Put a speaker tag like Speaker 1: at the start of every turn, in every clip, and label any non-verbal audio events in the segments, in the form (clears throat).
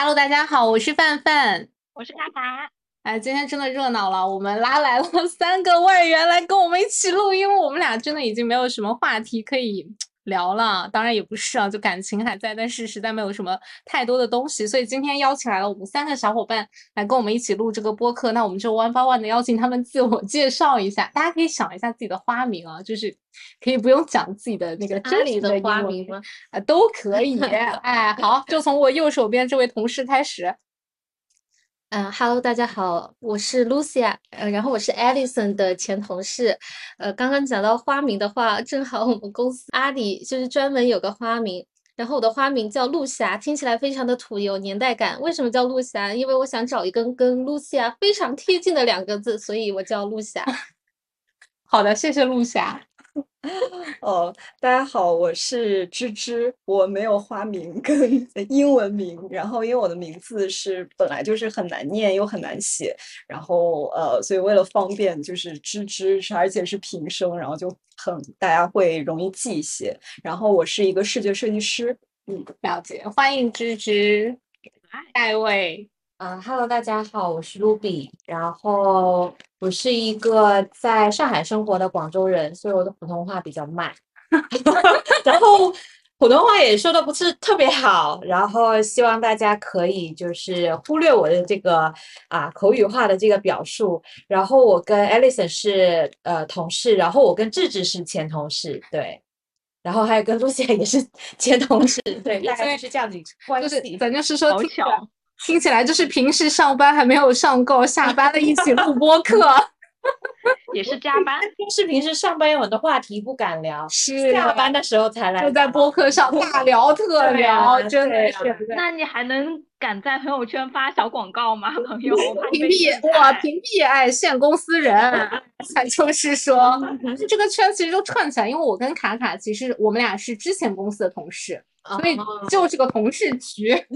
Speaker 1: Hello，大家好，我是范范，
Speaker 2: 我是大达。
Speaker 1: 哎，今天真的热闹了，我们拉来了三个外援来跟我们一起录，因为我们俩真的已经没有什么话题可以。聊了，当然也不是啊，就感情还在，但是实在没有什么太多的东西，所以今天邀请来了我们三个小伙伴来跟我们一起录这个播客。那我们就 one by one 的邀请他们自我介绍一下，大家可以想一下自己的花名啊，就是可以不用讲自己的那个真实
Speaker 2: 的花名吗？
Speaker 1: 啊，都可以。哎，好，就从我右手边这位同事开始。
Speaker 3: 嗯，Hello，大家好，我是 Lucia，呃，然后我是 Alison 的前同事，呃，刚刚讲到花名的话，正好我们公司阿里就是专门有个花名，然后我的花名叫陆霞，听起来非常的土，有年代感。为什么叫陆霞？因为我想找一根跟 Lucia 非常贴近的两个字，所以我叫陆霞。(laughs)
Speaker 1: 好的，谢谢陆霞。(laughs)
Speaker 4: 哦，大家好，我是芝芝，我没有花名跟英文名，然后因为我的名字是本来就是很难念又很难写，然后呃，所以为了方便就是芝芝，而且是平声，然后就很大家会容易记一些。然后我是一个视觉设计师，
Speaker 1: 嗯，了解，欢迎芝芝，下一位。
Speaker 5: 嗯，Hello，大家好，我是 Ruby，然后我是一个在上海生活的广州人，所以我的普通话比较慢，(laughs) 然后普通话也说的不是特别好，然后希望大家可以就是忽略我的这个啊口语化的这个表述。然后我跟 Alison 是呃同事，然后我跟智智是前同事，对，然后还有跟 Lucy 也是前同事，对，大概是这样子关系，
Speaker 1: 反正是说好巧。听起来就是平时上班还没有上够，下班了一起录播课，(laughs)
Speaker 2: 也是加班。(laughs)
Speaker 5: 是平时上班有很多话题不敢聊，
Speaker 1: 是
Speaker 5: 下班的时候才来，
Speaker 1: 就在播客上大聊特聊，真的是。
Speaker 2: 那你还能敢在朋友圈发小广告吗？朋友
Speaker 1: 屏蔽我屏蔽，哎，限公司人，就是说，这个圈其实都串起来，因为我跟卡卡其实我们俩是之前公司的同事。所以就是个同事局，(laughs)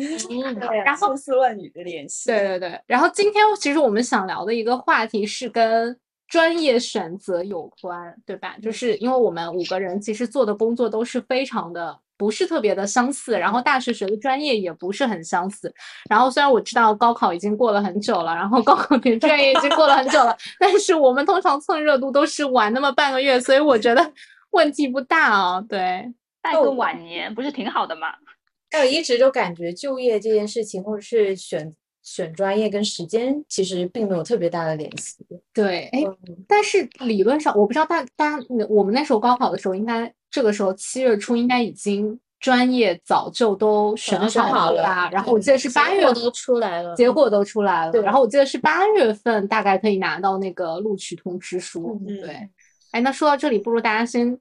Speaker 1: 然后
Speaker 4: 千丝乱缕的联系。
Speaker 1: 对对对，然后今天其实我们想聊的一个话题是跟专业选择有关，对吧？就是因为我们五个人其实做的工作都是非常的不是特别的相似，然后大学学的专业也不是很相似。然后虽然我知道高考已经过了很久了，然后高考填专业已经过了很久了，但是我们通常蹭热度都是晚那么半个月，所以我觉得问题不大啊。对。
Speaker 2: 拜个晚年不是挺好的吗？(laughs)
Speaker 5: 但我一直都感觉就业这件事情，或者是选选专业跟时间，其实并没有特别大的联系。
Speaker 1: 对，哎，但是理论上，我不知道大大家，我们那时候高考的时候，应该这个时候七月初应该已经专业早就都选好了吧？然后我记得是八月
Speaker 3: 都出来了，
Speaker 1: 结果都出来了。对，然后我记得是八月份大概可以拿到那个录取通知书。对，哎，那说到这里，不如大家先。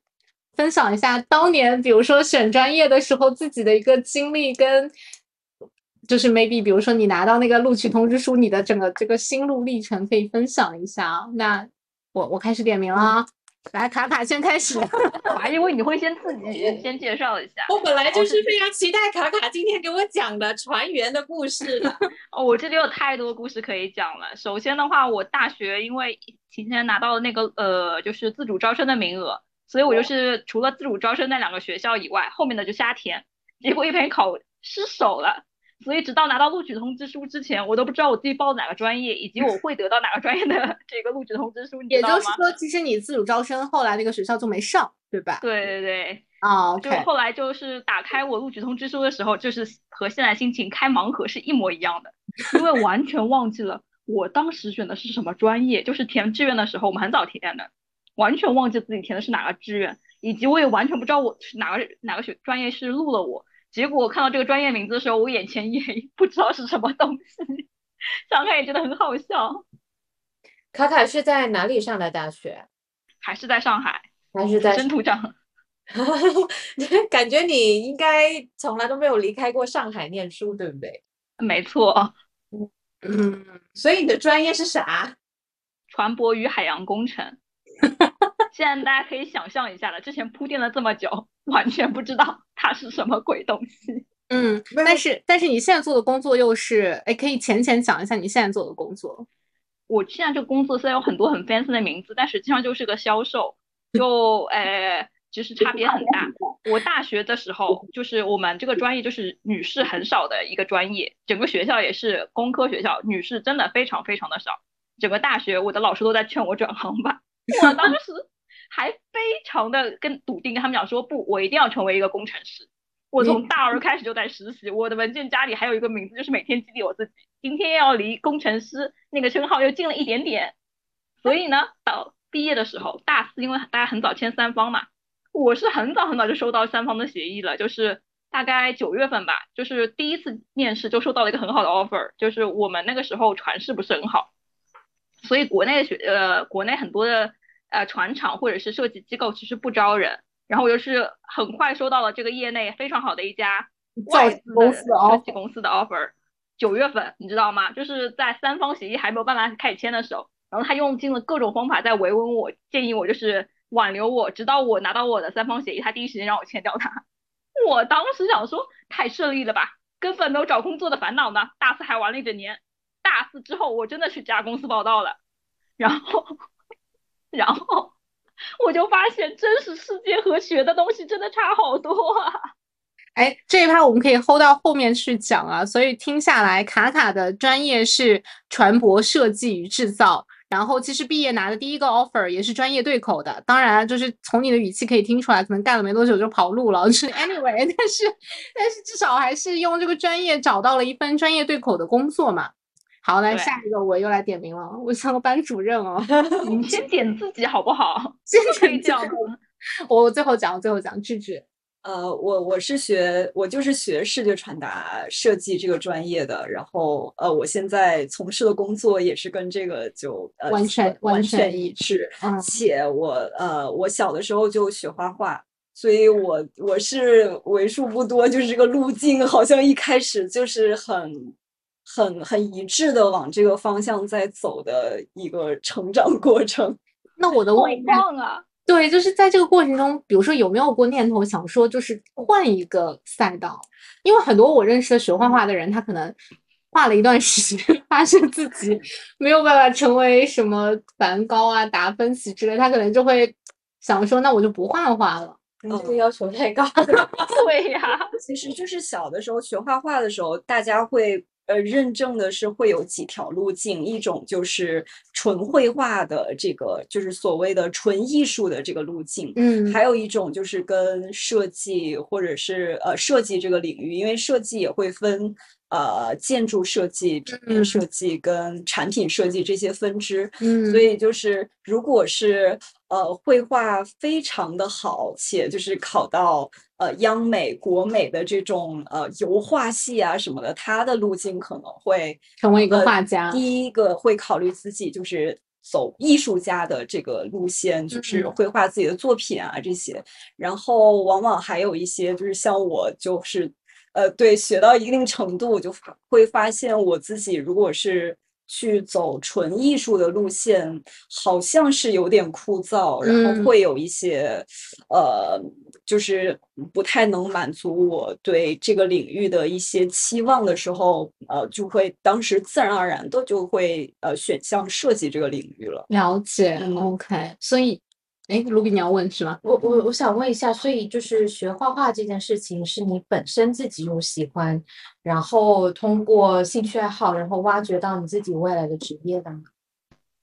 Speaker 1: 分享一下当年，比如说选专业的时候自己的一个经历，跟就是 maybe，比如说你拿到那个录取通知书，你的整个这个心路历程可以分享一下。那我我开始点名了啊，来卡卡先开始。
Speaker 2: 我 (laughs) 还以为你会先自己先 (laughs) 介绍一下。
Speaker 5: 我本来就是非常期待卡卡今天给我讲的船员的故事的。(laughs)
Speaker 2: 哦，我这里有太多故事可以讲了。首先的话，我大学因为提前拿到了那个呃，就是自主招生的名额。所以我就是除了自主招生那两个学校以外，后面的就瞎填，结果一陪考失手了。所以直到拿到录取通知书之前，我都不知道我自己报哪个专业，以及我会得到哪个专业的 (laughs) 这个录取通知书。
Speaker 1: 也就是说，其实你自主招生后来那个学校就没上，对吧？
Speaker 2: 对对对，
Speaker 1: 啊，
Speaker 2: 就后来就是打开我录取通知书的时候，就是和现在心情开盲盒是一模一样的，因为完全忘记了我当时选的是什么专业，就是填志愿的时候我们很早填的。完全忘记自己填的是哪个志愿，以及我也完全不知道我是哪个哪个学专业是录了我。结果我看到这个专业名字的时候，我眼前一黑 (laughs) 不知道是什么东西，想想也觉得很好笑。
Speaker 5: 卡卡是在哪里上的大学？
Speaker 2: 还是在上海？
Speaker 5: 还是在
Speaker 2: 真土长？(laughs)
Speaker 5: 感觉你应该从来都没有离开过上海念书，对不对？
Speaker 2: 没错。
Speaker 5: 嗯，所以你的专业是啥？
Speaker 2: 船舶与海洋工程。(laughs) 现在大家可以想象一下了，之前铺垫了这么久，完全不知道它是什么鬼东西。
Speaker 1: 嗯，但是但是你现在做的工作又是，哎，可以浅浅讲一下你现在做的工作。
Speaker 2: 我现在这个工作虽然有很多很 fancy 的名字，但实际上就是个销售，就，呃，其实差别很大。我大学的时候，就是我们这个专业就是女士很少的一个专业，整个学校也是工科学校，女士真的非常非常的少。整个大学，我的老师都在劝我转行吧。(laughs) 我当时还非常的跟笃定跟他们讲说，不，我一定要成为一个工程师。我从大二开始就在实习，我的文件夹里还有一个名字，就是每天激励我自己，今天要离工程师那个称号又近了一点点。所以呢，到毕业的时候，大四因为大家很早签三方嘛，我是很早很早就收到三方的协议了，就是大概九月份吧，就是第一次面试就收到了一个很好的 offer，就是我们那个时候传势不是很好，所以国内的学呃国内很多的呃船厂或者是设计机构其实不招人，然后我就是很快收到了这个业内非常好的一家外资
Speaker 1: 公司的
Speaker 2: 设计公司的 offer，九月份你知道吗？就是在三方协议还没有办法开始签的时候。然后他用尽了各种方法在维稳我，建议我就是挽留我，直到我拿到我的三方协议，他第一时间让我签掉它。我当时想说太顺利了吧，根本没有找工作的烦恼呢。大四还玩了一整年，大四之后我真的去这家公司报道了，然后，然后我就发现真实世界和学的东西真的差好多啊。(laughs)
Speaker 1: 哎，这一趴我们可以 hold 到后面去讲啊。所以听下来，卡卡的专业是船舶设计与制造。然后其实毕业拿的第一个 offer 也是专业对口的，当然就是从你的语气可以听出来，可能干了没多久就跑路了。(laughs) 是 anyway，但是但是至少还是用这个专业找到了一份专业对口的工作嘛。好，来下一个我又来点名了，我像个班主任哦。(laughs)
Speaker 2: 你先点自己好不好？
Speaker 1: 先点 (laughs) 讲，我最后讲，最后讲，智智。
Speaker 4: 呃，我我是学我就是学视觉传达设计这个专业的，然后呃，我现在从事的工作也是跟这个就呃
Speaker 1: 完全
Speaker 4: 完
Speaker 1: 全
Speaker 4: 一致，且我呃我小的时候就学画画，所以我我是为数不多就是这个路径好像一开始就是很很很一致的往这个方向在走的一个成长过程。(laughs)
Speaker 1: 那我的问
Speaker 2: 忘了！
Speaker 1: 对，就是在这个过程中，比如说有没有过念头想说，就是换一个赛道？因为很多我认识的学画画的人，他可能画了一段时间，(laughs) 发现自己没有办法成为什么梵高啊、达芬奇之类，他可能就会想说，那我就不画画了。
Speaker 5: 这个要求太高。(laughs)
Speaker 2: 对呀，
Speaker 4: 其实就是小的时候学画画的时候，大家会。呃，认证的是会有几条路径，一种就是纯绘画的这个，就是所谓的纯艺术的这个路径，
Speaker 1: 嗯，
Speaker 4: 还有一种就是跟设计或者是呃设计这个领域，因为设计也会分呃建筑设计、平面设计跟产品设计这些分支，
Speaker 1: 嗯，
Speaker 4: 所以就是如果是呃绘画非常的好，且就是考到。呃，央美、国美的这种呃油画系啊什么的，他的路径可能会
Speaker 1: 成为一个画家。
Speaker 4: 第一个会考虑自己就是走艺术家的这个路线，就是绘画自己的作品啊这些。然后往往还有一些就是像我，就是呃对学到一定程度，我就会发现我自己如果是去走纯艺术的路线，好像是有点枯燥，然后会有一些呃。就是不太能满足我对这个领域的一些期望的时候，呃，就会当时自然而然的就会呃选项设计这个领域了。
Speaker 1: 了解，OK。所以，哎，卢比你要问是吗？
Speaker 5: 我我我想问一下，所以就是学画画这件事情，是你本身自己有喜欢，然后通过兴趣爱好，然后挖掘到你自己未来的职业的吗？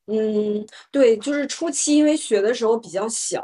Speaker 4: 嗯，对，就是初期因为学的时候比较小。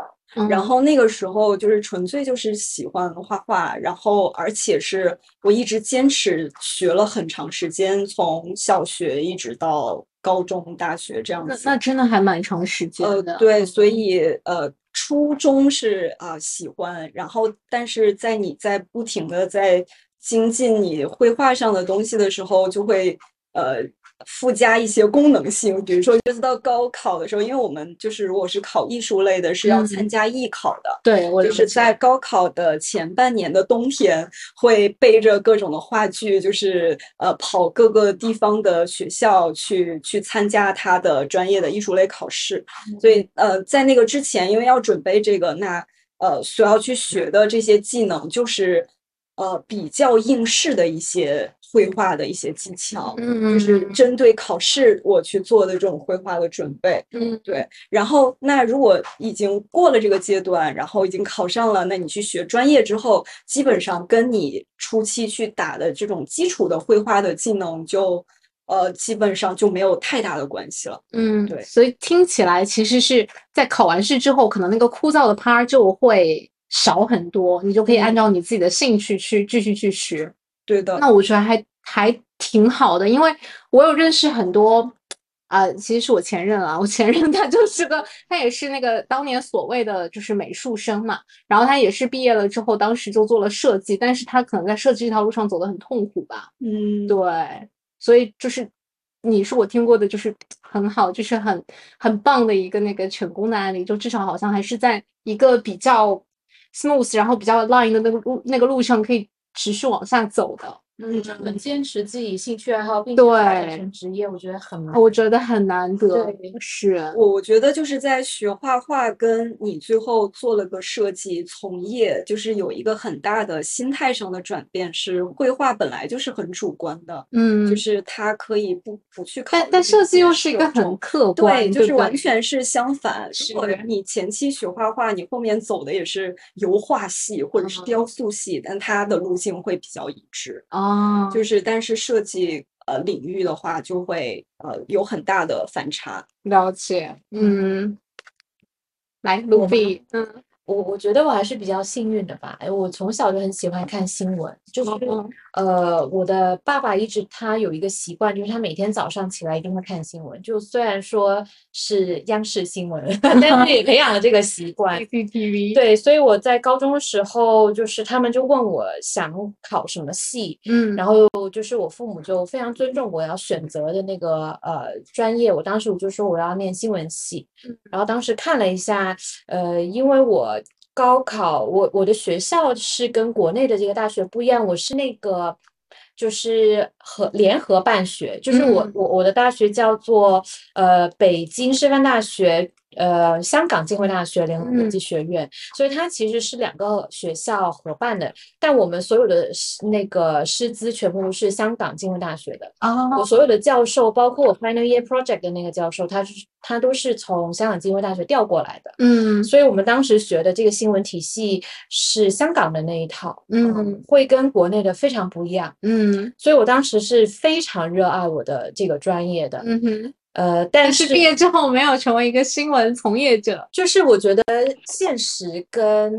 Speaker 4: 然后那个时候就是纯粹就是喜欢画画，然后而且是我一直坚持学了很长时间，从小学一直到高中、大学这样子。
Speaker 1: 那那真的还蛮长时间
Speaker 4: 的。呃，对，所以呃，初中是啊喜欢，然后但是在你在不停的在精进你绘画上的东西的时候，就会呃。附加一些功能性，比如说，就是到高考的时候，因为我们就是如果是考艺术类的，是要参加艺考的。
Speaker 1: 对，我
Speaker 4: 就是在高考的前半年的冬天，会背着各种的话剧，就是呃跑各个地方的学校去去参加他的专业的艺术类考试。所以呃，在那个之前，因为要准备这个，那呃所要去学的这些技能，就是呃比较应试的一些。绘画的一些技巧，
Speaker 1: 嗯
Speaker 4: 就是针对考试我去做的这种绘画的准备。
Speaker 1: 嗯
Speaker 4: 对，然后那如果已经过了这个阶段，然后已经考上了，那你去学专业之后，基本上跟你初期去打的这种基础的绘画的技能就，呃，基本上就没有太大的关系了。
Speaker 1: 嗯，
Speaker 4: 对
Speaker 1: 所以听起来其实是在考完试之后，可能那个枯燥的 part 就会少很多，你就可以按
Speaker 4: 嗯
Speaker 1: 照你自己的兴趣去继续去学。
Speaker 4: 对的，
Speaker 1: 那我觉得还还挺好的，因为我有认识很多，啊、其实是我前任啊，我前任他就是个，他也是那个当年所谓的就是美术生嘛，然后他也是毕业了之后，当时就做了设计，但是他可能在设计这条路上走得很痛苦吧，
Speaker 4: 嗯，
Speaker 1: 对，所以就是你是我听过的，就是很好，就是很很棒的一个那个成功的案例，就至少好像还是在一个比较 smooth，然后比较 line 的那个路那个路上可以持续往下走的。
Speaker 5: 嗯，很坚持自己兴趣爱好，并且发展
Speaker 1: 对
Speaker 5: 成职业，我觉得很难。
Speaker 1: 我觉得很难得
Speaker 5: 对，
Speaker 1: 是，
Speaker 4: 我我觉得就是在学画画，跟你最后做了个设计从业，就是有一个很大的心态上的转变。是绘画本来就是很主观的，
Speaker 1: 嗯
Speaker 4: 就，是它可以不不去考
Speaker 1: 但设计又是一个很客观，
Speaker 4: 对，就是完全是相反。如果
Speaker 1: 是
Speaker 4: 你前期学画画，你后面走的也是油画系或者是
Speaker 1: 嗯
Speaker 4: 雕塑系，但它的路径会比较一致。
Speaker 1: 哦，
Speaker 4: 就是但是设计呃领域的话，就会呃有很大的反差。
Speaker 1: 了解，嗯，来，卢
Speaker 5: 我
Speaker 1: 比，嗯，
Speaker 5: 我我觉得我还是比较幸运的吧，哎我从小就很喜欢看新闻，就是
Speaker 1: 嗯
Speaker 5: 呃，我的爸爸一直他有一个习惯，就是他每天早上起来一定会看新闻，就虽然说是央视新闻，(laughs) 但是也培养了这个习惯。
Speaker 1: CCTV，，
Speaker 5: 对，所以我在高中的时候，就是他们就问我想考什么系，
Speaker 1: 嗯，
Speaker 5: 然后就是我父母就非常尊重我要选择的那个呃专业，我当时我就说我要念新闻系，然后当时看了一下，呃，因为我高考我我的学校是跟国内的这个大学不一样，我是那个。就是和联合办学，就是我、
Speaker 1: 嗯
Speaker 5: 我我的大学叫做呃北京师范大学，呃香港浸会大学联合国
Speaker 1: 嗯
Speaker 5: 际学院，所以它其实是两个学校合办的，但我们所有的师那个师资全部都是香港浸会大学的。我
Speaker 1: 哦，
Speaker 5: 所有的教授，包括我 final year project 的那个教授，他是他都是从香港浸会大学调过来的。
Speaker 1: 嗯
Speaker 5: 所以我们当时学的这个新闻体系是香港的那一套，
Speaker 1: 嗯
Speaker 5: 会跟国内的非常不一样。
Speaker 1: 嗯
Speaker 5: 所以我当时是非常热爱我的这个专业的，
Speaker 1: 嗯哼，
Speaker 5: 呃，但
Speaker 1: 但是毕业之后没有成为一个新闻从业者，
Speaker 5: 就是我觉得现实跟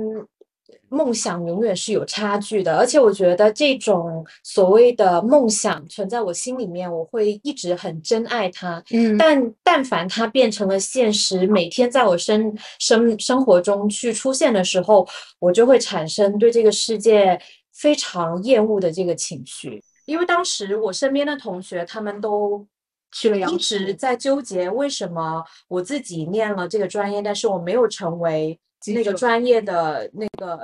Speaker 5: 梦想永远是有差距的，而且我觉得这种所谓的梦想存在我心里面，我会一直很珍爱它。
Speaker 1: 嗯
Speaker 5: 但但凡它变成了现实，每天在我生生生活中去出现的时候，我就会产生对这个世界非常厌恶的这个情绪。因为当时我身边的同学他们都一
Speaker 1: 去了央视，
Speaker 5: 直在纠结为什么我自己念了这个专业，但是我没有成为那个专业的那个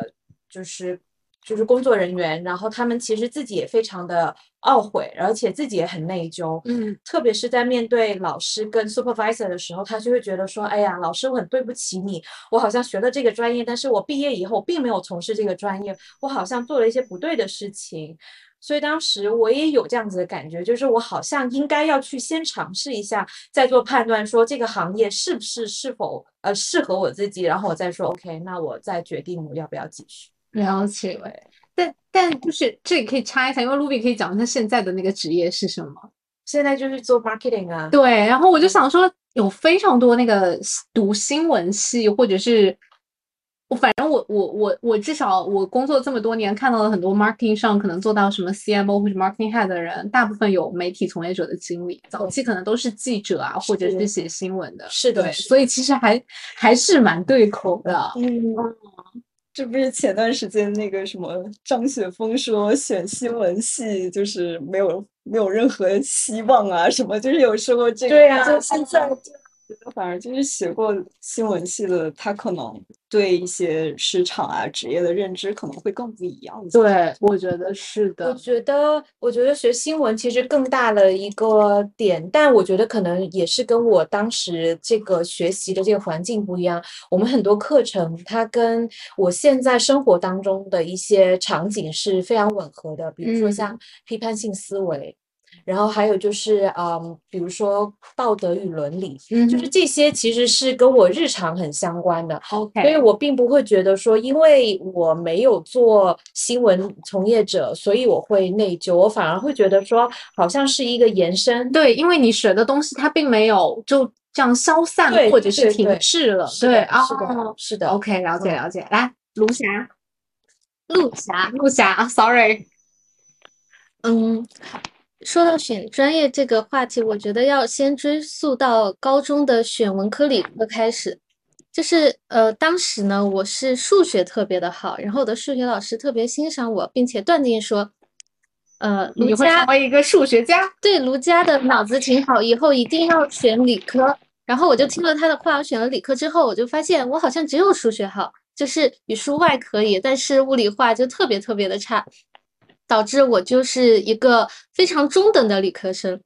Speaker 5: 就是就是工作人员，然后他们其实自己也非常的懊悔，而且自己也很内疚。
Speaker 1: 嗯
Speaker 5: 特别是在面对老师跟 supervisor 的时候，他就会觉得说：“哎呀，老师，我很对不起你，我好像学了这个专业，但是我毕业以后并没有从事这个专业，我好像做了一些不对的事情。”所以当时我也有这样子的感觉，就是我好像应该要去先尝试一下，再做判断，说这个行业是不是是否呃适合我自己，然后我再说 OK，那我再决定我要不要继续。
Speaker 1: 了解。但但就是这里可以插一下，因为 Ruby 可以讲他现在的那个职业是什么。
Speaker 5: 现在就是做 marketing 啊，
Speaker 1: 对，然后我就想说，有非常多那个读新闻系，或者是我反正我我我我至少我工作这么多年，看到了很多 marketing 上可能做到什么 CMO 或者 marketing head 的人，大部分有媒体从业者的经历，早期可能都是记者啊，或者是
Speaker 5: 是
Speaker 1: 写新闻的，
Speaker 5: 是的是
Speaker 1: 所以其实还还是蛮对口的。
Speaker 4: 嗯，这不是前段时间那个什么张雪峰说选新闻系就是没有没有任何希望啊，什么就是有说过这个，
Speaker 5: 对啊
Speaker 4: 就现在反而就是学过新闻系的，他可能对一些市场啊、职业的认知可能会更不一样。
Speaker 1: 对，我觉得是的我。
Speaker 5: 觉得，我觉得学新闻其实更大的一个点，但我觉得可能也是跟我当时这个学习的这个环境不一样。我们很多课程，它跟我现在生活当中的一些场景是非常吻合的，比如说
Speaker 1: 嗯
Speaker 5: 像批判性思维，然后还有就是，嗯，比如说道德与伦理，
Speaker 1: 嗯
Speaker 5: 就是这些其实是跟我日常很相关的。OK，所以我并不会觉得说，因为我没有做新闻从业者，所以我会内疚。我反而会觉得说，好像是一个延伸。
Speaker 1: 对，因为你学的东西它并没有就这样消散或者是停滞了。对，
Speaker 5: 啊，是的
Speaker 1: 哦，
Speaker 5: 是的。
Speaker 1: OK，了解
Speaker 5: 嗯
Speaker 1: 了解。来，卢霞，
Speaker 3: 陆霞，
Speaker 1: 陆霞啊，Sorry，
Speaker 3: 嗯，说到选专业这个话题，我觉得要先追溯到高中的选文科理科开始。就是呃，当时呢，我是数学特别的好，然后我的数学老师特别欣赏我，并且断定说，呃，卢
Speaker 1: 你会成
Speaker 3: 佳
Speaker 1: 为一个数学家。
Speaker 3: 对卢佳的脑子挺好，以后一定要选理科。然后我就听了他的话，我选了理科之后，我就发现我好像只有数学好，就是语数外可以，但是物理化就特别特别的差，导致我就是一个非常中等的理科生。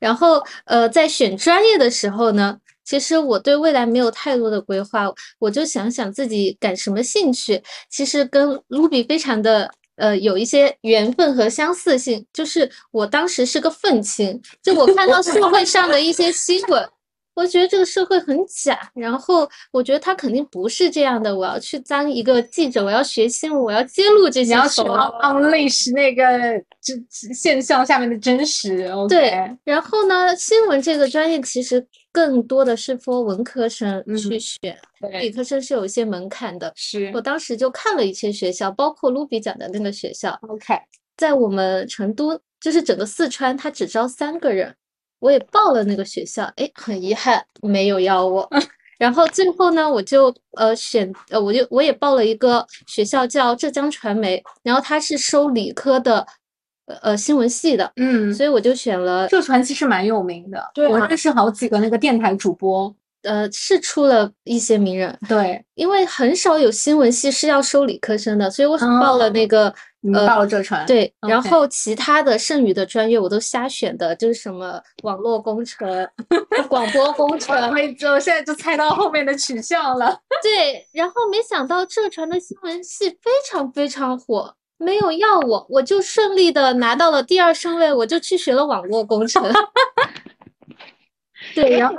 Speaker 3: 然后呃，在选专业的时候呢，其实我对未来没有太多的规划，我就想想自己感什么兴趣，其实跟 Ruby 非常的呃有一些缘分和相似性。就是我当时是个愤青，就我看到社会上的一些新闻，我觉得这个社会很假，然后我觉得他肯定不是这样的。我要去当一个记者，我要学新闻，我要揭露这
Speaker 1: 你
Speaker 3: 些
Speaker 1: 要去
Speaker 3: 丑闻。
Speaker 1: unleash 那个真现象下面的真实
Speaker 3: 对，然后呢，新闻这个专业其实更多的是 for 文科生
Speaker 1: 嗯
Speaker 3: 去选，理
Speaker 1: 对，
Speaker 3: 科生是有一些门槛的。
Speaker 1: 是
Speaker 3: 我当时就看了一些学校，包括 Ruby 讲的那个学校
Speaker 1: ，OK，
Speaker 3: 在我们成都，就是整个四川，他只招三个人，我也报了那个学校，哎，很遗憾没有要我。(laughs) 然后最后呢，我就呃选呃，我就我也报了一个学校叫浙江传媒，然后它是收理科的呃呃新闻系的，
Speaker 1: 嗯，
Speaker 3: 所以我就选了
Speaker 1: 浙传其实蛮有名的，
Speaker 5: 对啊
Speaker 1: 我认识好几个那个电台主播，
Speaker 3: 呃是出了一些名人，
Speaker 1: 对，
Speaker 3: 因为很少有新闻系是要收理科生的，所以我报了那个
Speaker 1: 你
Speaker 3: 呃
Speaker 1: 报了浙传，
Speaker 3: 对，然后其他的剩余的专业我都瞎选的，就是什么网络工程、(laughs) 广播工程，
Speaker 1: 我会就现在就猜到后面的取向了，(laughs)
Speaker 3: 对，然后没想到浙传的新闻系非常非常火，没有要我，我就顺利的拿到了第二顺位，我就去学了网络工程。(laughs) 对，然后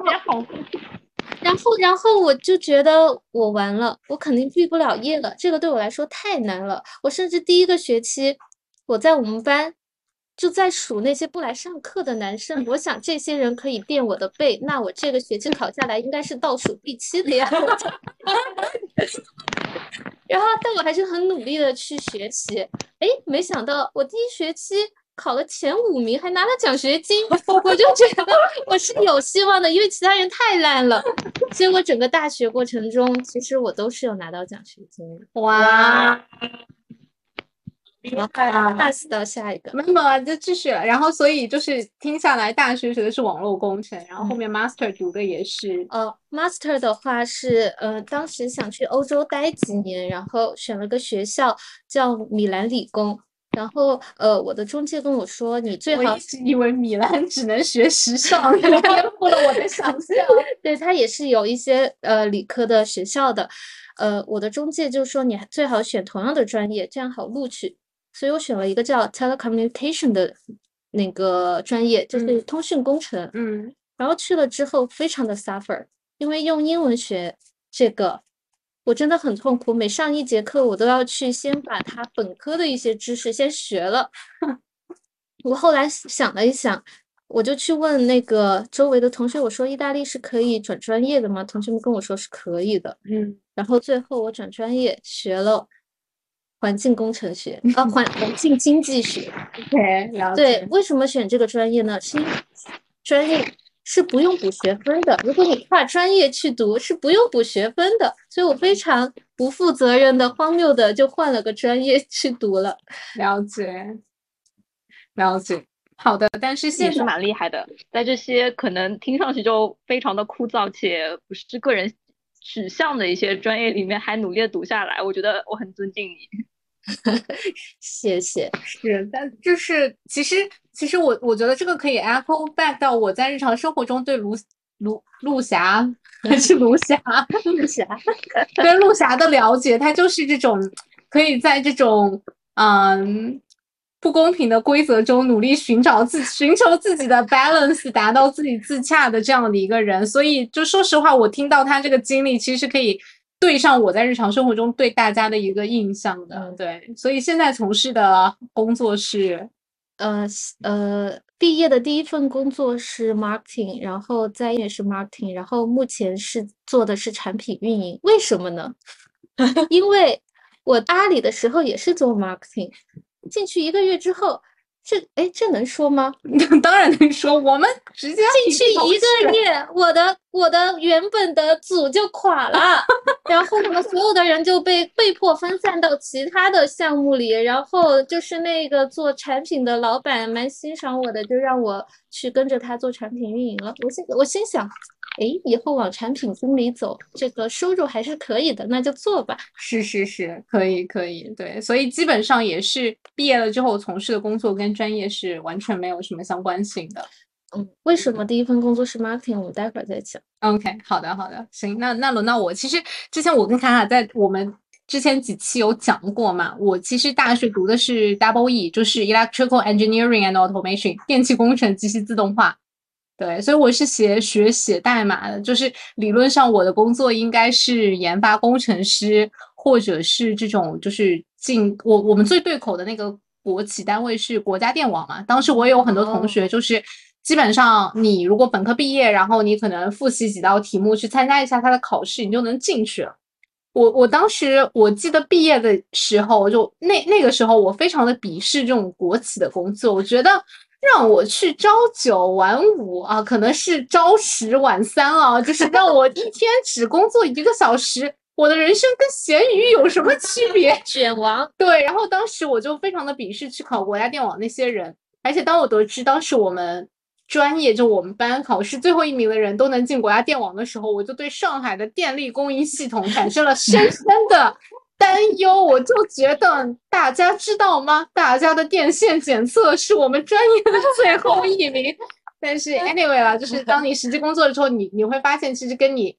Speaker 3: 然后，然后我就觉得我完了，我肯定毕不了业了，这个对我来说太难了。我甚至第一个学期，我在我们班就在数那些不来上课的男生，我想这些人可以垫我的背，那我这个学期考下来应该是倒数第七的呀。(laughs) 然后，但我还是很努力的去学习。哎，没想到我第一学期考了前五名，还拿了奖学金，(laughs) 我就觉得我是有希望的，因为其他人太烂了。结果整个大学过程中，其实我都是有拿到奖学金的。
Speaker 1: 哇，
Speaker 3: 然后 pass 到下一个。
Speaker 1: 没有没有，就继续了。然后所以就是听下来，大学学的是网络工程，然后后面 master 读的也是，
Speaker 3: 呃，master 的话是，呃，当时想去欧洲待几年，然后选了个学校叫米兰理工。然后，呃，我的中介跟我说，你最好
Speaker 1: 我一直以为米兰只能学时 (laughs) 尚，颠覆 (laughs) 了我的想象。
Speaker 3: 对，它也是有一些呃理科的学校的，呃，我的中介就说你最好选同样的专业，这样好录取。所以我选了一个叫 telecommunication 的那个专业，就是
Speaker 1: 嗯
Speaker 3: 通讯工程。
Speaker 1: 嗯，
Speaker 3: 然后去了之后非常的 suffer，因为用英文学这个，我真的很痛苦。每上一节课，我都要去先把他本科的一些知识先学了。我后来想了一想，我就去问那个周围的同学，我说意大利是可以转专业的吗？同学们跟我说是可以的。
Speaker 1: 嗯，
Speaker 3: 然后最后我转专业学了环境工程学，(laughs) 啊，环环境经济学。
Speaker 1: OK，了
Speaker 3: 对，。为什么选这个专业呢？是因为专业是不用补学分的，如果你跨专业去读是不用补学分的，所以我非常不负责任的、荒谬的就换了个专业去读了。
Speaker 1: 了解，了解。好的，但是
Speaker 2: 也是
Speaker 1: 现在
Speaker 2: 蛮厉害的，在这些可能听上去就非常的枯燥且不是个人取向的一些专业里面，还努力的读下来，我觉得我很尊敬你。(laughs)
Speaker 3: 谢谢。
Speaker 1: 是，但就是其实其实我我觉得这个可以 echo back 到我在日常生活中对卢卢陆霞还是卢霞 (laughs)
Speaker 3: 陆霞，(laughs)
Speaker 1: 对陆霞的了解，她就是这种可以在这种嗯不公平的规则中努力寻找自寻求自己的 balance，达到自己自洽的这样的一个人。所以就说实话，我听到她这个经历，其实可以对上我在日常生活中对大家的一个印象的。
Speaker 3: 嗯
Speaker 1: 对，所以现在从事的工作是
Speaker 3: 呃呃，毕业的第一份工作是 marketing，然后在也是 marketing，然后目前是做的是产品运营。为什么呢？(laughs) 因为我阿里的时候也是做 marketing，进去一个月之后，这哎这能说吗？(laughs)
Speaker 1: 当然能说，我们直接
Speaker 3: 进去一个月，我的我的原本的组就垮了，(laughs) 然后我们所有的人就被被迫分散到其他的项目里，然后就是那个做产品的老板蛮欣赏我的，就让我去跟着他做产品运营了。我心我心想，哎，以后往产品经理走，这个收入还是可以的，那就做吧。
Speaker 1: 是是是，可以可以，对，所以基本上也是毕业了之后从事的工作跟专业是完全没有什么相关性的。
Speaker 3: 嗯，为什么第一份工作是 marketing？我们待会儿再讲。
Speaker 1: OK，好的好的，行，那那轮到我。其实之前我跟卡卡在我们之前几期有讲过嘛，我其实大学读的是 Double E，就是 Electrical Engineering and Automation，电气工程、及其自动化。对，所以我是写学写代码的，就是理论上我的工作应该是研发工程师，或者是这种就是进我我们最对口的那个国企单位是国家电网嘛。当时我也有很多同学就是。基本上，你如果本科毕业，然后你可能复习几道题目，去参加一下他的考试，你就能进去了。我我当时我记得毕业的时候，就那那个时候，我非常的鄙视这种国企的工作，我觉得让我去朝九晚五啊，可能是朝十晚三啊，就是让我一天只工作一个小时，我的人生跟咸鱼有什么区别？(laughs)
Speaker 3: 卷王，
Speaker 1: 对，然后当时我就非常的鄙视去考国家电网那些人，而且当我得知当时我们专业就我们班考试最后一名的人都能进国家电网的时候，我就对上海的电力供应系统产生了深深的担忧。我就觉得大家知道吗？大家的电线检测是我们专业的最后一名。(laughs) 但是 anyway 啦，就是当你实际工作的时候，你你会发现其实跟你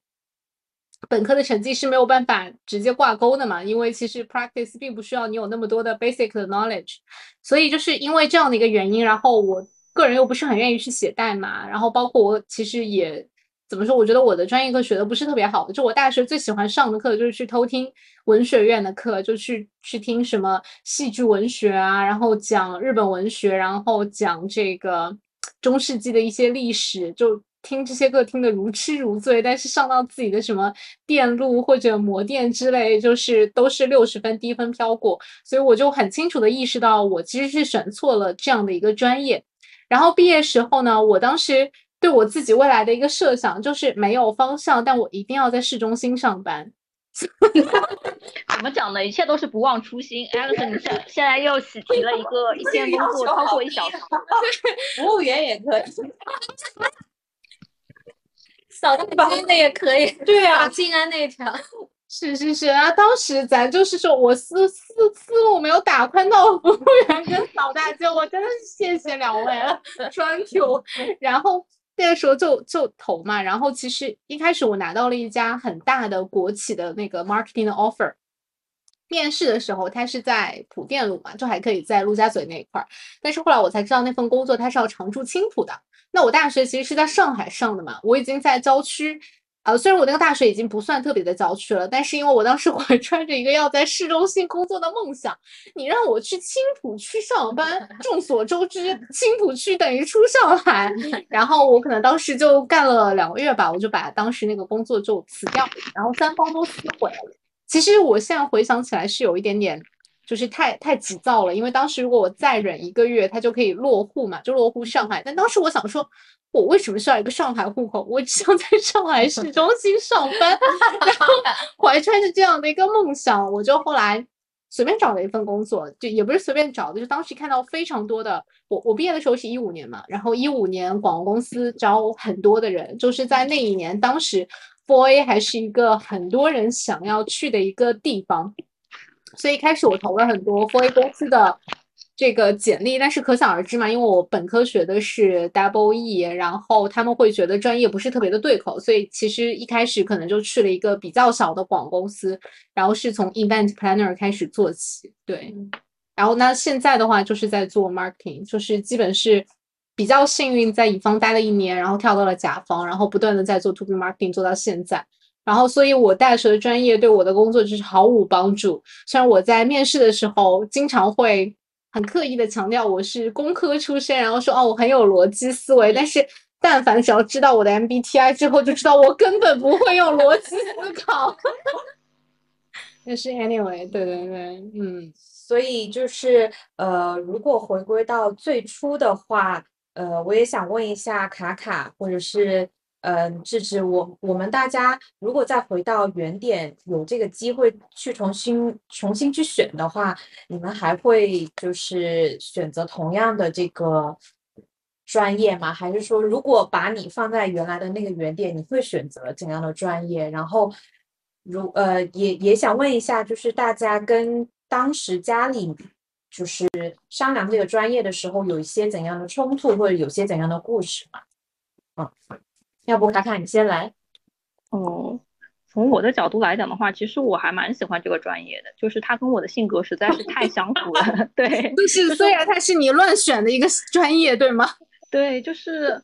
Speaker 1: 本科的成绩是没有办法直接挂钩的嘛，因为其实 practice 并不需要你有那么多的 basic 的 knowledge，所以就是因为这样的一个原因，然后我个人又不是很愿意去写代码，然后包括我其实也怎么说，我觉得我的专业课学的不是特别好，就我大学最喜欢上的课就是去偷听文学院的课，就去去听什么戏剧文学啊，然后讲日本文学，然后讲这个中世纪的一些历史，就听这些课听得如痴如醉，但是上到自己的什么电路或者模电之类，就是都是六十分低分飘过，所以我就很清楚的意识到，我其实是选错了这样的一个专业。然后毕业时候呢，我当时对我自己未来的一个设想就是没有方向，但我一定要在市中心上班。(laughs)
Speaker 2: 怎么讲呢？一切都是不忘初心。Alex，你现现在又喜提了一个一天工作超过一小时，(laughs)
Speaker 5: 服务员也可以。(laughs)
Speaker 3: 扫大街的也可以，
Speaker 5: 对啊，
Speaker 3: 静安那条。
Speaker 1: 是是是啊，当时咱就是说我思思思路没有打宽到服务员跟扫大街，我真的是谢谢两位了，Thank you。然后那个时候就就投嘛，然后其实一开始我拿到了一家很大的国企的那个 marketing 的 offer。面试的时候，他是在浦电路嘛，就还可以在陆家嘴那一块儿。但是后来我才知道那份工作它是要常驻青浦的。那我大学其实是在上海上的嘛，我已经在郊区。呃，虽然我那个大学已经不算特别的郊区了，但是因为我当时 (laughs) 怀揣着一个要在市中心工作的梦想，你让我去青浦区上班，众所周知，青浦区等于出上海。(laughs) 然后我可能当时就干了两个月吧，我就把当时那个工作就辞掉，然后三方都撕毁了。其实我现在回想起来是有一点点，就是太太急躁了，因为当时如果我再忍一个月，他就可以落户嘛，就落户上海。但当时我想说，我为什么需要一个上海户口？我只想在上海市中心上班。(laughs) 然后怀揣着这样的一个梦想，我就后来随便找了一份工作，就也不是随便找的，就当时看到非常多的，我我毕业的时候是一五年嘛，然后一五年广告公司招很多的人，就是在那一年，当时 A 还是一个很多人想要去的一个地方，所以一开始我投了很多 Four A 公司的。这个简历，但是可想而知嘛，因为我本科学的是 Double E，然后他们会觉得专业不是特别的对口，所以其实一开始可能就去了一个比较小的广公司，然后是从 Event Planner 开始做起，对，然后那现在的话就是在做 Marketing，就是基本是比较幸运，在乙方待了一年，然后跳到了甲方，然后不断的在做 To B Marketing 做到现在，然后所以我大学的专业对我的工作就是毫无帮助，虽然我在面试的时候经常会。很刻意的强调我是工科出身，然后说哦我很有逻辑思维，但是但凡只要知道我的 MBTI 之后，就知道我根本不会用逻辑思考。(laughs) 但是 anyway，对对对，嗯，
Speaker 5: 所以就是呃，如果回归到最初的话，呃，我也想问一下卡卡或者是。嗯，志志，我我们大家如果再回到原点，有这个机会去重新重新去选的话，你们还会就是选择同样的这个专业吗？还是说，如果把你放在原来的那个原点，你会选择怎样的专业？然后，如呃，也也想问一下，就是大家跟当时家里就是商量这个专业的时候，有一些怎样的冲突，或者有些怎样的故事吗？嗯。要不卡卡你先来。
Speaker 2: 哦，从我的角度来讲的话，其实我还蛮喜欢这个专业的，就是它跟我的性格实在是太相符了。(laughs) 对，(laughs)
Speaker 1: 就是虽然它是你乱选的一个专业，对吗？(laughs)
Speaker 2: 对，就是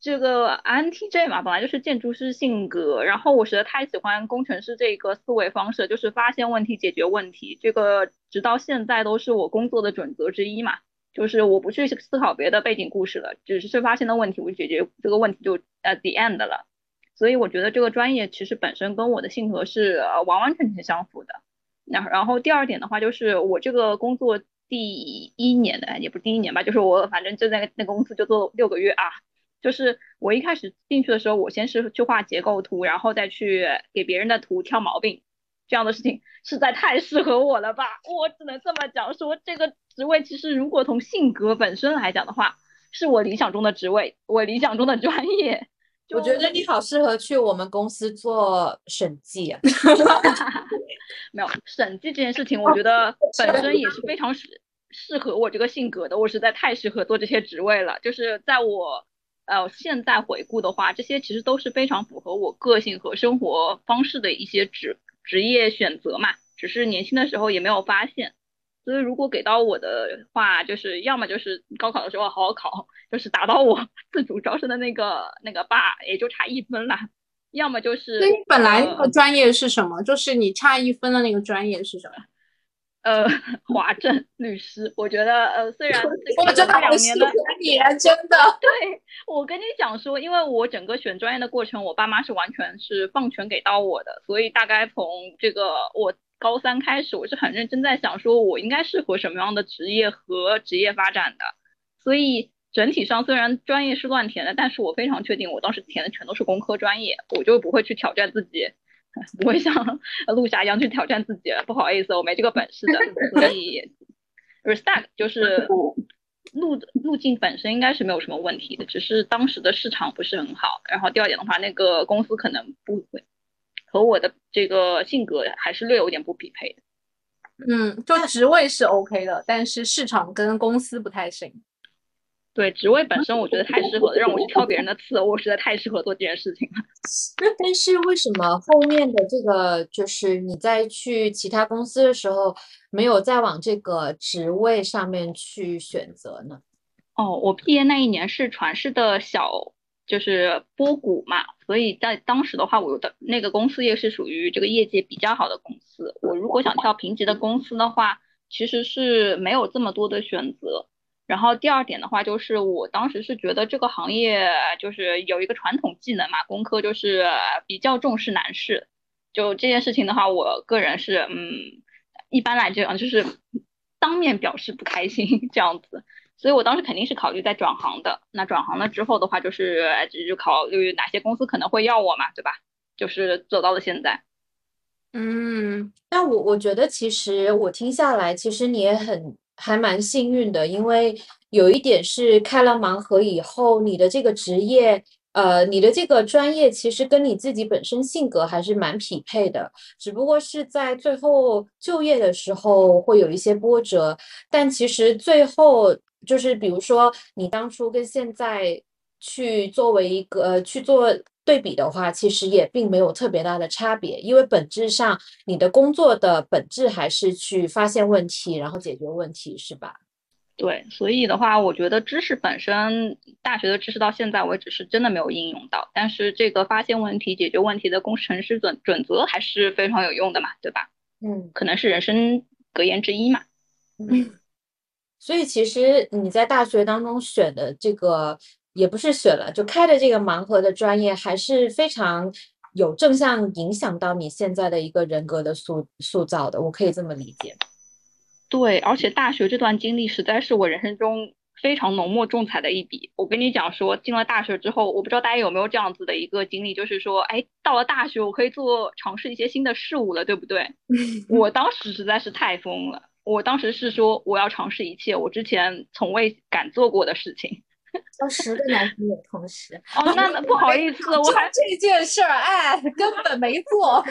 Speaker 2: 这个 INTJ 嘛，本来就是建筑师性格，然后我实在太喜欢工程师这个思维方式，就是发现问题、解决问题，这个直到现在都是我工作的准则之一嘛。就是我不去思考别的背景故事了，只是发现的问题，我解决这个问题就 at the end 了。所以我觉得这个专业其实本身跟我的性格是完完全全相符的。那然后第二点的话，就是我这个工作第一年的也不是第一年吧，就是我反正就在那个公司就做六个月啊。就是我一开始进去的时候，我先是去画结构图，然后再去给别人的图挑毛病。这样的事情实在太适合我了吧！我只能这么讲，说这个职位其实如果从性格本身来讲的话，是我理想中的职位，我理想中的专业。
Speaker 5: 我觉得你好适合去我们公司做审计啊！(laughs) (laughs)
Speaker 2: 没有审计这件事情，我觉得 (laughs) 本身也是非常适适合我这个性格的。我实在太适合做这些职位了。就是在我呃现在回顾的话，这些其实都是非常符合我个性和生活方式的一些职。职业选择嘛，只是年轻的时候也没有发现，所以如果给到我的话，就是要么就是高考的时候好好考，就是达到我 (laughs) 自主招生的那个那个把，也就差一分了；要么就是。
Speaker 1: 那你本来那个专业是什么？就是你差一分的那个专业是什么？
Speaker 2: 呃，(laughs) 华政律师，我觉得呃，虽然 (laughs)
Speaker 1: 我
Speaker 2: 这
Speaker 1: 两年的你真的，(laughs)
Speaker 2: 对我跟你讲说，因为我整个选专业的过程，我爸妈是完全是放权给到我的，所以大概从这个我高三开始，我是很认真在想，说我应该适合什么样的职业和职业发展的。所以整体上虽然专业是乱填的，但是我非常确定，我当时填的全都是工科专业，我就不会去挑战自己。(laughs) 不会像陆霞一样去挑战自己，不好意思，我没这个本事的。(laughs) 所以，respect 就 (laughs) 是路路径本身应该是没有什么问题的，只是当时的市场不是很好。然后第二点的话，那个公司可能不会和我的这个性格还是略有点不匹配的。
Speaker 1: 嗯，就职位是 OK 的，但是市场跟公司不太行。
Speaker 2: 对职位本身，我觉得太适合了，让我去挑别人的刺，我实在太适合做这件事情了。(laughs)
Speaker 5: 那但是为什么后面的这个，就是你在去其他公司的时候，没有再往这个职位上面去选择呢？
Speaker 2: 哦，我毕业那一年是传世的小，就是波谷嘛，所以在当时的话，我的那个公司也是属于这个业界比较好的公司。我如果想跳评级的公司的话，其实是没有这么多的选择。然后第二点的话，就是我当时是觉得这个行业就是有一个传统技能嘛，工科就是比较重视男士。就这件事情的话，我个人是嗯，一般来讲就是当面表示不开心 (laughs) 这样子。所以我当时肯定是考虑在转行的。那转行了之后的话，就是就考虑哪些公司可能会要我嘛，对吧？就是走到了现在。
Speaker 1: 嗯，
Speaker 5: 那我我觉得其实我听下来，其实你也很还蛮幸运的，因为有一点是开了盲盒以后，你的这个职业。呃，你的这个专业其实跟你自己本身性格还是蛮匹配的，只不过是在最后就业的时候会有一些波折。但其实最后就是，比如说你当初跟现在去作为一个呃去做对比的话，其实也并没有特别大的差别，因为本质上你的工作的本质还是去发现问题，然后解决问题，是吧？
Speaker 2: 对，所以的话，我觉得知识本身，大学的知识到现在为止是真的没有应用到，但是这个发现问题、解决问题的工程师准准则还是非常有用的嘛，对吧？
Speaker 5: 嗯，
Speaker 2: 可能是人生格言之一嘛。
Speaker 5: 嗯，(laughs) 所以其实你在大学当中选的这个，也不是选了，就开的这个盲盒的专业，还是非常有正向影响到你现在的一个人格的塑塑造的，我可以这么理解。
Speaker 2: 对，而且大学这段经历实在是我人生中非常浓墨重彩的一笔。我跟你讲说，进了大学之后，我不知道大家有没有这样子的一个经历，就是说，哎，到了大学，我可以做尝试一些新的事物了，对不对？(laughs) 我当时实在是太疯了，我当时是说我要尝试一切我之前从未敢做过的事情。
Speaker 3: 交十个男朋友同时，
Speaker 2: 哦，那不好意思，我还 (laughs)
Speaker 5: 这件事儿，哎，根本没做。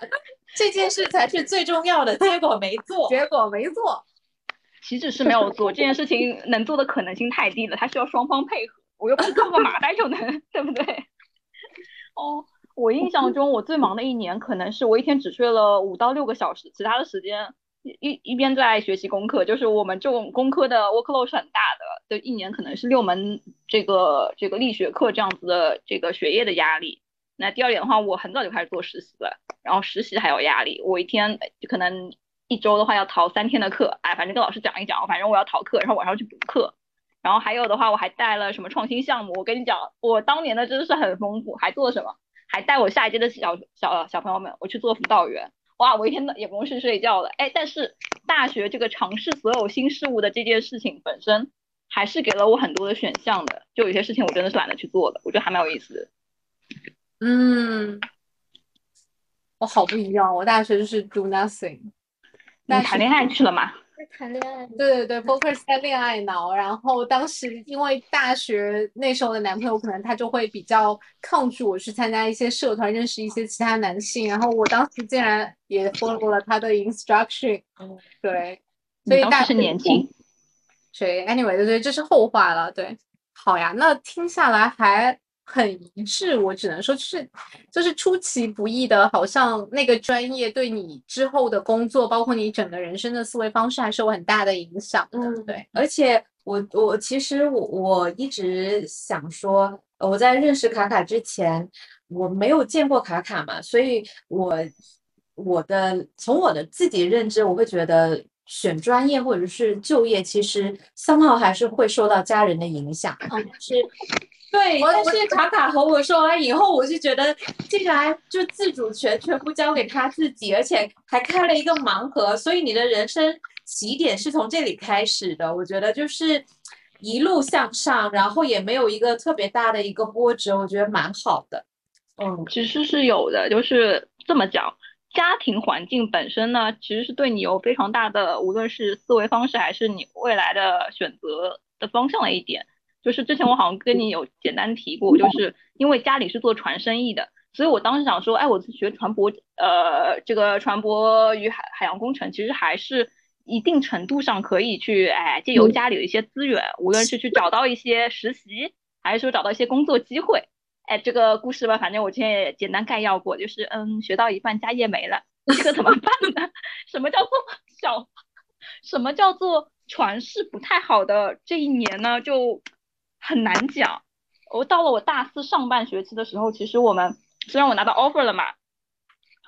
Speaker 5: (laughs) 这件事才是最重要的，结果没做，
Speaker 1: 结果没做，
Speaker 2: 岂止是没有做，这件事情能做的可能性太低了，它需要双方配合，我又不是靠个麻袋就能，(laughs) 对不对？哦，我印象中我最忙的一年，可能是我一天只睡了五到六个小时，其他的时间一一边在学习功课，就是我们这种工科的 workload 是很大的，就一年可能是六门这个这个力学课这样子的这个学业的压力。那第二点的话，我很早就开始做实习了，然后实习还有压力，我一天就可能一周的话要逃三天的课，哎，反正跟老师讲一讲，反正我要逃课，然后晚上去补课，然后还有的话，我还带了什么创新项目，我跟你讲，我当年的真的是很丰富，还做了什么，还带我下一届的小小小朋友们，我去做辅导员，哇，我一天也不用去睡觉了，哎，但是大学这个尝试所有新事物的这件事情本身，还是给了我很多的选项的，就有些事情我真的是懒得去做的，我觉得还蛮有意思的。
Speaker 1: 嗯，我好不一样。我大学就是 do nothing，
Speaker 2: 你谈恋爱去了吗？
Speaker 3: 谈恋爱，
Speaker 1: 对对对，focus 在恋爱脑。然后当时因为大学那时候的男朋友可能他就会比较抗拒我去参加一些社团，认识一些其他男性。然后我当时竟然也 follow 了他的 instruction。嗯，对，所以大
Speaker 2: 是年轻。
Speaker 1: 所以 anyway，对对，这是后话了。对，好呀，那听下来还。很一致，我只能说就是就是出其不意的，好像那个专业对你之后的工作，包括你整个人生的思维方式，还是有很大的影响。
Speaker 5: 嗯，
Speaker 1: 对。
Speaker 5: 而且我我其实我我一直想说，我在认识卡卡之前，我没有见过卡卡嘛，所以我我的从我的自己认知，我会觉得选专业或者是就业，其实三号还是会受到家人的影响。嗯，是。对，但是卡卡和我说完以后，我就觉得竟然就自主权全部交给他自己，而且还开了一个盲盒，所以你的人生起点是从这里开始的。我觉得就是一路向上，然后也没有一个特别大的一个波折，我觉得蛮好的。
Speaker 2: 嗯，其实是有的，就是这么讲，家庭环境本身呢，其实是对你有非常大的，无论是思维方式还是你未来的选择的方向的一点。就是之前我好像跟你有简单提过，就是因为家里是做船生意的，所以我当时想说，哎，我学船舶，呃，这个船舶与海海洋工程，其实还是一定程度上可以去，哎，借由家里的一些资源，无论是去找到一些实习，还是说找到一些工作机会，哎，这个故事吧，反正我之前也简单概要过，就是嗯，学到一半家业没了，这个怎么办呢？(laughs) 什么叫做小？什么叫做船事不太好的这一年呢？就很难讲，我到了我大四上半学期的时候，其实我们虽然我拿到 offer 了嘛，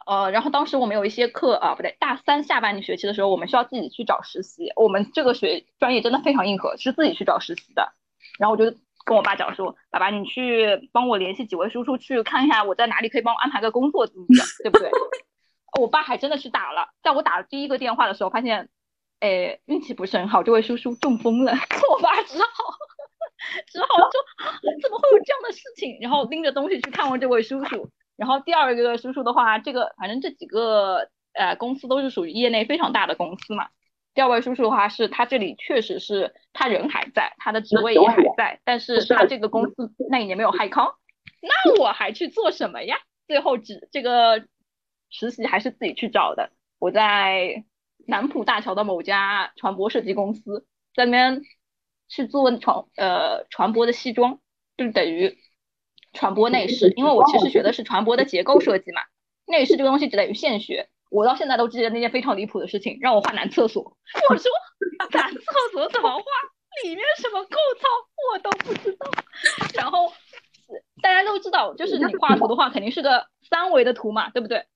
Speaker 2: 呃，然后当时我们有一些课啊，不对，大三下半学期的时候，我们需要自己去找实习。我们这个学专业真的非常硬核，是自己去找实习的。然后我就跟我爸讲说，爸爸，你去帮我联系几位叔叔去看一下，我在哪里可以帮我安排个工作，怎么样，对不对？(laughs) 我爸还真的去打了，在我打了第一个电话的时候，发现，哎，运气不是很好，这位叔叔中风了，(laughs) 我爸只好。只好说怎么会有这样的事情？然后拎着东西去看望这位叔叔。然后第二个叔叔的话，这个反正这几个呃公司都是属于业内非常大的公司嘛。第二位叔叔的话是他这里确实是他人还在，他的职位也还在，但是他这个公司那一年没有害康，那我还去做什么呀？最后只这个实习还是自己去找的。我在南浦大桥的某家船舶设计公司，在那边去做传呃传播的西装，就等于传播内饰，因为我其实学的是传播的结构设计嘛，内饰这个东西只等于现学。我到现在都记得那件非常离谱的事情，让我画男厕所。(laughs) 我说男厕所怎么画，里面什么构造我都不知道。然后大家都知道，就是你画图的话，肯定是个三维的图嘛，对不对？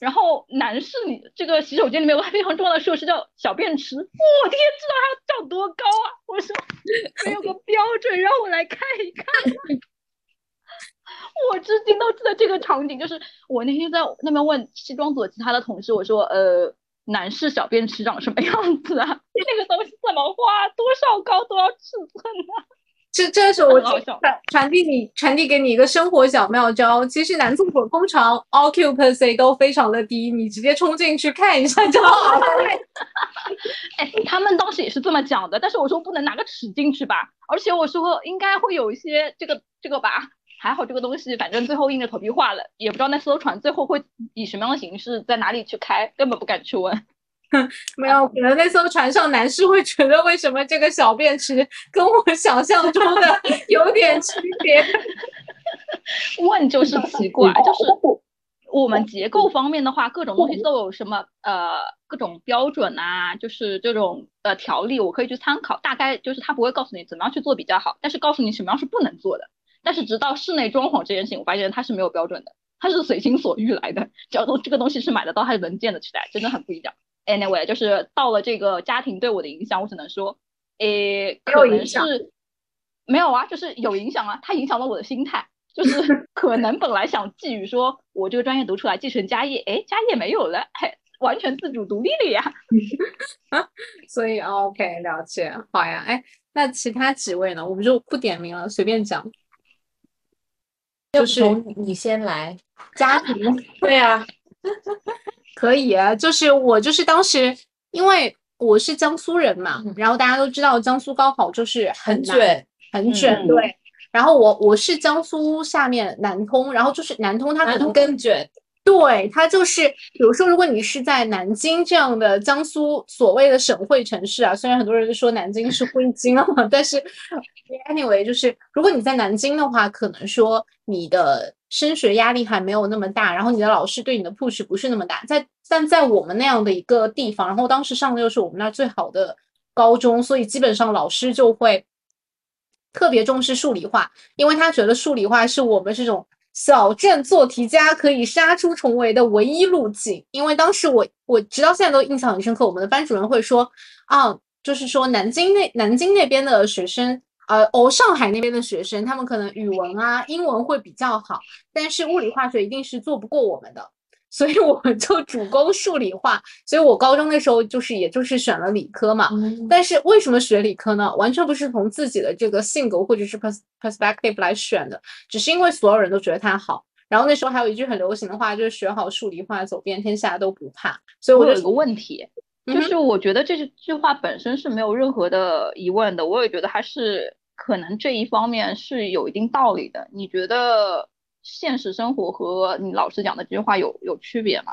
Speaker 2: 然后男士，你这个洗手间里面有个非常重要的设施叫小便池，我天，知道它要长多高啊？我说 (laughs) 没有个标准，让我来看一看。我至今都记得这个场景，就是我那天在那边问西装组其他的同事，我说，呃，男士小便池长什么样子啊？(laughs) 那个东西怎么画？多少高？多少尺寸啊？
Speaker 1: 这这是我传传递你传递给你一个生活小妙招。其实男厕所通常 occupancy 都非常的低，你直接冲进去看一下就好了。(laughs)
Speaker 2: 哎，他们当时也是这么讲的，但是我说不能拿个尺进去吧，而且我说应该会有一些这个这个吧。还好这个东西，反正最后硬着头皮画了，也不知道那艘船最后会以什么样的形式在哪里去开，根本不敢去问。(laughs)
Speaker 1: 没有，可能那艘船上男士会觉得为什么这个小便池跟我想象中的 (laughs) 有点区别？(laughs)
Speaker 2: 问就是奇怪，就是我们结构方面的话，各种东西都有什么呃各种标准啊，就是这种呃条例，我可以去参考。大概就是他不会告诉你怎么样去做比较好，但是告诉你什么样是不能做的。但是直到室内装潢这件事情，我发现它是没有标准的，它是随心所欲来的。只要都这个东西是买得到，它是能建得起来，真的很不一样。Anyway，就是到了这个家庭对我的影响，我只能说，诶，可能是没有啊，就是有影响啊，它影响了我的心态，就是 (laughs) 可能本来想寄予说我这个专业读出来继承家业，哎，家业没有了，嘿，完全自主独立了呀。(laughs)
Speaker 1: 所以 OK，了解，好呀，哎，那其他几位呢？我们就不点名了，随便讲。就是
Speaker 5: 你先来，
Speaker 1: 家庭
Speaker 5: 对啊，
Speaker 1: 可以啊。就是我就是当时，因为我是江苏人嘛，然后大家都知道江苏高考就是
Speaker 5: 很卷，
Speaker 1: 很卷。对，然后我我是江苏下面南通，然后就是南通它可能
Speaker 5: 更卷。
Speaker 1: 对，它就是，比如说，如果你是在南京这样的江苏所谓的省会城市啊，虽然很多人说南京是灰京啊，(laughs) 但是 anyway，就是如果你在南京的话，可能说你的升学压力还没有那么大，然后你的老师对你的 push 不是那么大。在但在我们那样的一个地方，然后当时上的又是我们那最好的高中，所以基本上老师就会特别重视数理化，因为他觉得数理化是我们这种。小镇做题家可以杀出重围的唯一路径，因为当时我我直到现在都印象很深刻。我们的班主任会说啊，就是说南京那南京那边的学生，呃，哦，上海那边的学生，他们可能语文啊、英文会比较好，但是物理化学一定是做不过我们的。所以我们就主攻数理化，所以我高中那时候就是也就是选了理科嘛。但是为什么学理科呢？完全不是从自己的这个性格或者是 pers perspective 来选的，只是因为所有人都觉得它好。然后那时候还有一句很流行的话，就是学好数理化，走遍天下都不怕。所以我
Speaker 2: 有一个问题，就是我觉得这句话本身是没有任何的疑问的，我也觉得它是可能这一方面是有一定道理的。你觉得？现实生活和你老师讲的这句话有有区别吗？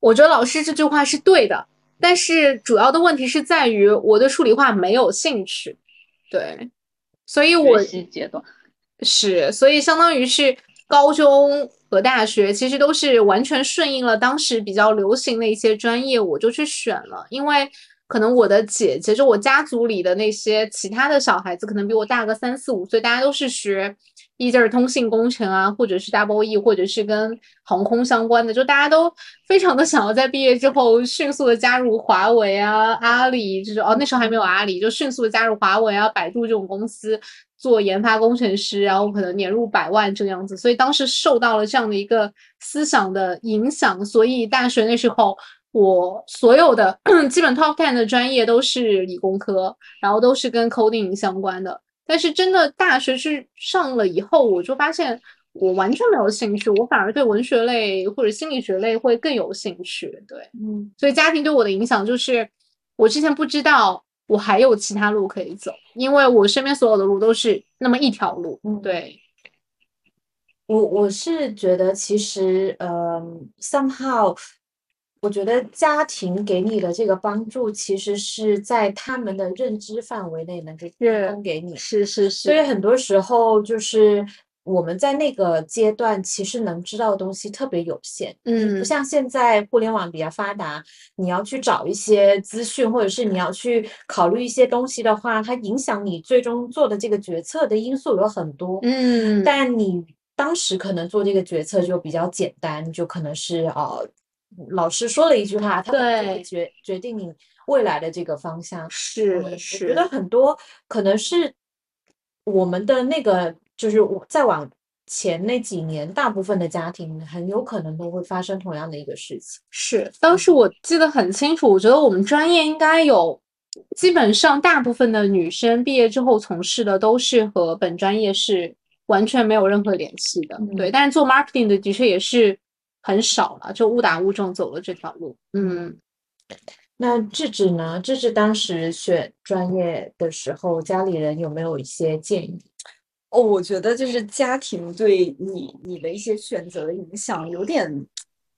Speaker 1: 我觉得老师这句话是对的，但是主要的问题是在于我对数理化没有兴趣，对，所以我
Speaker 2: 学习阶段
Speaker 1: 是，所以相当于是高中和大学其实都是完全顺应了当时比较流行的一些专业，我就去选了，因为可能我的姐姐就我家族里的那些其他的小孩子可能比我大个三四五岁，大家都是学。一就是通信工程啊，或者是 Double E，或者是跟航空相关的，就大家都非常的想要在毕业之后迅速的加入华为啊、阿里，就是哦那时候还没有阿里，就迅速的加入华为啊、百度这种公司做研发工程师，然后可能年入百万这个样子。所以当时受到了这样的一个思想的影响，所以大学那时候我所有的 (clears throat) 基本 Top Ten 的专业都是理工科，然后都是跟 coding 相关的。但是真的大学去上了以后，我就发现我完全没有兴趣，我反而对文学类或者心理学类会更有兴趣。对，
Speaker 3: 嗯
Speaker 1: 所以家庭对我的影响就是，我之前不知道我还有其他路可以走，因为我身边所有的路都是那么一条路。
Speaker 3: 嗯
Speaker 1: 对，
Speaker 5: 我我是觉得，其实，嗯，somehow，我觉得家庭给你的这个帮助，其实是在他们的认知范围内能够提供给你。
Speaker 1: 是是是
Speaker 5: 所以，很多时候就是我们在那个阶段，其实能知道的东西特别有限。
Speaker 1: 嗯
Speaker 5: 不像现在互联网比较发达，你要去找一些资讯，或者是你要去考虑一些东西的话，它影响你最终做的这个决策的因素有很多。
Speaker 1: 嗯，
Speaker 5: 但你当时可能做这个决策就比较简单，就可能是呃，老师说了一句话，他可能就会决决定你未来的这个方向。
Speaker 1: 是
Speaker 5: 是我觉得，很多可能是我们的那个，就是我再往前那几年，大部分的家庭很有可能都会发生同样的一个事情。
Speaker 1: 是，当时我记得很清楚，我觉得我们专业应该有，基本上大部分的女生毕业之后从事的都是和本专业是完全没有任何联系的，对。
Speaker 5: 嗯
Speaker 1: 但是做 marketing 的的确也是很少了，就误打误撞走了这条路。嗯，
Speaker 5: 那智智呢？智智当时选专业的时候，家里人有没有一些建议？
Speaker 4: 哦，我觉得就是家庭对你你的一些选择的影响，有点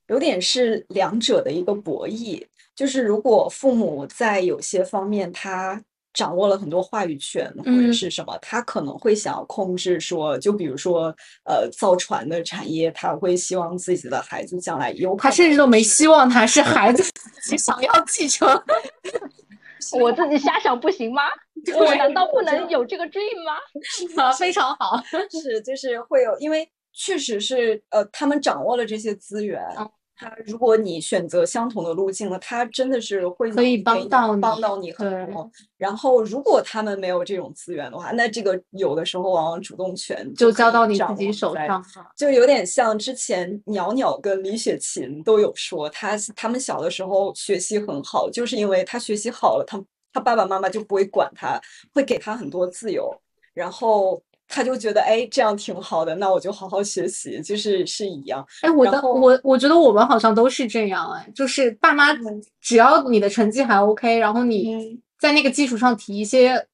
Speaker 4: 有点是两者的一个博弈。就是如果父母在有些方面他掌握了很多话语权或者
Speaker 1: 嗯
Speaker 4: 是什么，他可能会想要控制说，就比如说呃造船的产业，他会希望自己的孩子将来有可
Speaker 1: 他甚至都没希望他是孩子 (laughs) 自己想要继承。(laughs)
Speaker 2: 我自己瞎想不行吗？我难道不能有这个 dream 吗？(laughs)
Speaker 1: 啊，非常好。
Speaker 4: 是，就是会有，因为确实是，呃，他们掌握了这些资源。
Speaker 1: 嗯
Speaker 4: 他如果你选择相同的路径了，他真的是会
Speaker 1: 可以帮到你
Speaker 4: 帮到你很多。然后，如果他们没有这种资源的话，那这个有的时候往往主动权
Speaker 1: 就交到你自己手上。
Speaker 4: 就有点像之前袅袅跟李雪琴都有说，他他们小的时候学习很好，就是因为他学习好了，他他爸爸妈妈就不会管他，会给他很多自由，然后他就觉得哎这样挺好的，那我就好好学习，就是是一样。
Speaker 1: 哎，我的我我觉得我们好像都是这样，哎，就是爸妈
Speaker 4: 嗯
Speaker 1: 只要你的成绩还 OK，然后你
Speaker 4: 嗯
Speaker 1: 在那个基础上提一些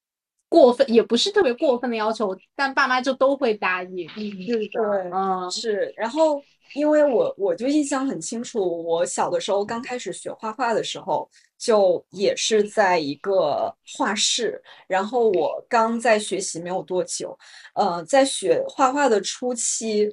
Speaker 1: 过分，也不是特别过分的要求，但爸妈就都会答应。是的，
Speaker 4: 对
Speaker 1: 嗯
Speaker 4: 是，然后因为我我就印象很清楚，我小的时候刚开始学画画的时候，就也是在一个画室，然后我刚在学习没有多久，呃，在学画画的初期，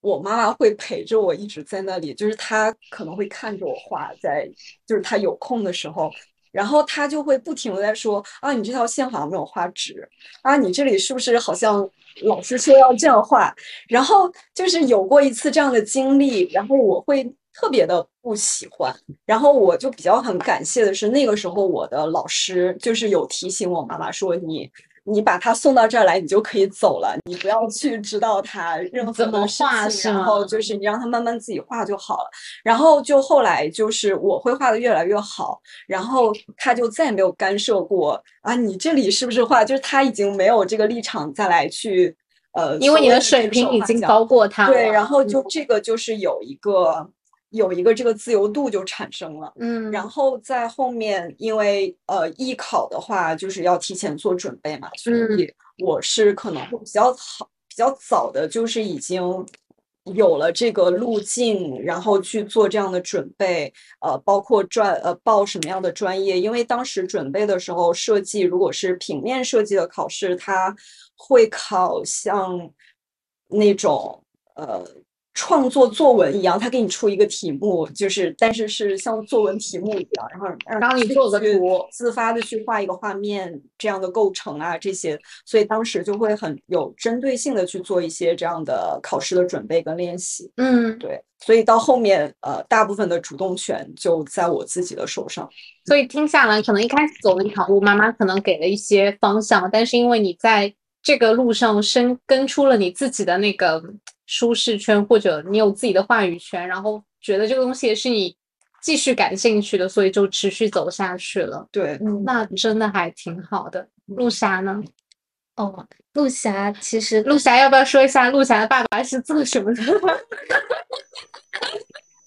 Speaker 4: 我妈妈会陪着我一直在那里，就是她可能会看着我画，在就是她有空的时候。然后他就会不停的在说啊，你这条线好像没有画直，啊，你这里是不是好像老师说要这样画？然后就是有过一次这样的经历，然后我会特别的不喜欢，然后我就比较很感谢的是，那个时候我的老师就是有提醒我妈妈说你。你把他送到这儿来，你就可以走了，你不要去指导他任何
Speaker 1: 怎么
Speaker 4: 的事
Speaker 1: 画
Speaker 4: 情，
Speaker 1: 是吗
Speaker 4: 然后就是你让他慢慢自己画就好了。然后就后来就是我会画的越来越好，然后他就再也没有干涉过啊，你这里是不是画？就是他已经没有这个立场再来去呃，
Speaker 1: 因为你的水平已经高过他
Speaker 4: 对，然后就
Speaker 1: 嗯
Speaker 4: 这个就是有一个有一个这个自由度就产生了。
Speaker 1: 嗯，
Speaker 4: 然后在后面，因为呃艺考的话，就是要提前做准备嘛，所
Speaker 1: 嗯
Speaker 4: 以我是可能会比较好、比较早的，就是已经有了这个路径，然后去做这样的准备，呃，包括专呃报什么样的专业，因为当时准备的时候，设计如果是平面设计的考试，它会考像那种呃。创作作文一样，他给你出一个题目，就是但是是像作文题目一样，然后让
Speaker 1: 你做个
Speaker 4: 去
Speaker 1: 图
Speaker 4: 自发的去画一个画面这样的构成啊这些，所以当时就会很有针对性的去做一些这样的考试的准备跟练习。
Speaker 1: 嗯，
Speaker 4: 对，所以到后面呃，大部分的主动权就在我自己的手上。
Speaker 1: 所以听下来，可能一开始走的一条路，妈妈可能给了一些方向，但是因为你在这个路上生根出了你自己的那个舒适圈，或者你有自己的话语权，然后觉得这个东西也是你继续感兴趣的，所以就持续走下去了。
Speaker 4: 对，
Speaker 5: 嗯，
Speaker 1: 那真的还挺好的。陆霞呢？
Speaker 3: 哦，陆霞其实
Speaker 1: 陆霞要不要说一下陆霞的爸爸是做什么的？(laughs)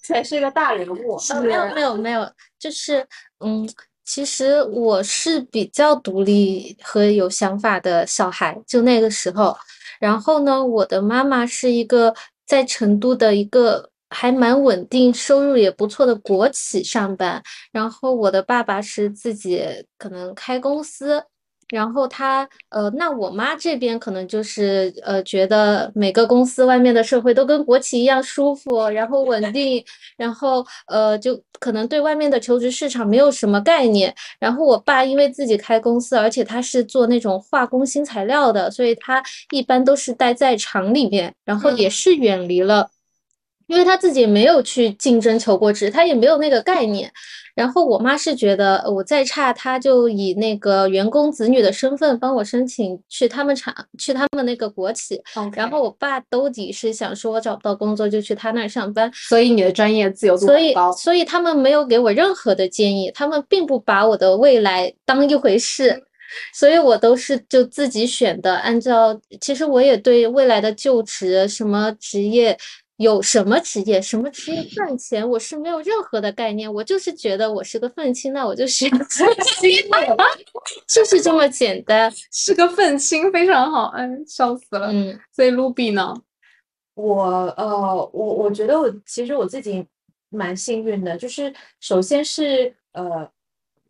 Speaker 5: 才是个大人物。
Speaker 3: 呃没有没有没有，就是嗯，其实我是比较独立和有想法的小孩，就那个时候。然后呢，我的妈妈是一个在成都的一个还蛮稳定、收入也不错的国企上班，然后我的爸爸是自己可能开公司。然后他呃，那我妈这边可能就是呃，觉得每个公司外面的社会都跟国企一样舒服，然后稳定，然后呃，就可能对外面的求职市场没有什么概念。然后我爸因为自己开公司，而且他是做那种化工新材料的，所以他一般都是待在厂里面，然后也是远离了。因为他自己没有去竞争求过职，他也没有那个概念。然后我妈是觉得我再差，他就以那个员工子女的身份帮我申请去他们厂，去他们那个国企。然后我爸兜底是想说，我找不到工作就去他那儿上班。
Speaker 1: 所以你的专业自由度
Speaker 3: 所以
Speaker 1: 高。
Speaker 3: 所以他们没有给我任何的建议，他们并不把我的未来当一回事。所以我都是就自己选的，按照其实我也对未来的就职什么职业。有什么职业，什么职业赚钱，我是没有任何的概念。我就是觉得我是个愤青，那我就学愤 (laughs) 青，(laughs) 就是这么简单。
Speaker 1: 是个愤青，非常好，哎，笑死了。
Speaker 3: 嗯，
Speaker 1: 所以 Ruby 呢？
Speaker 5: 我呃，我我觉得我其实我自己蛮幸运的，就是首先是呃。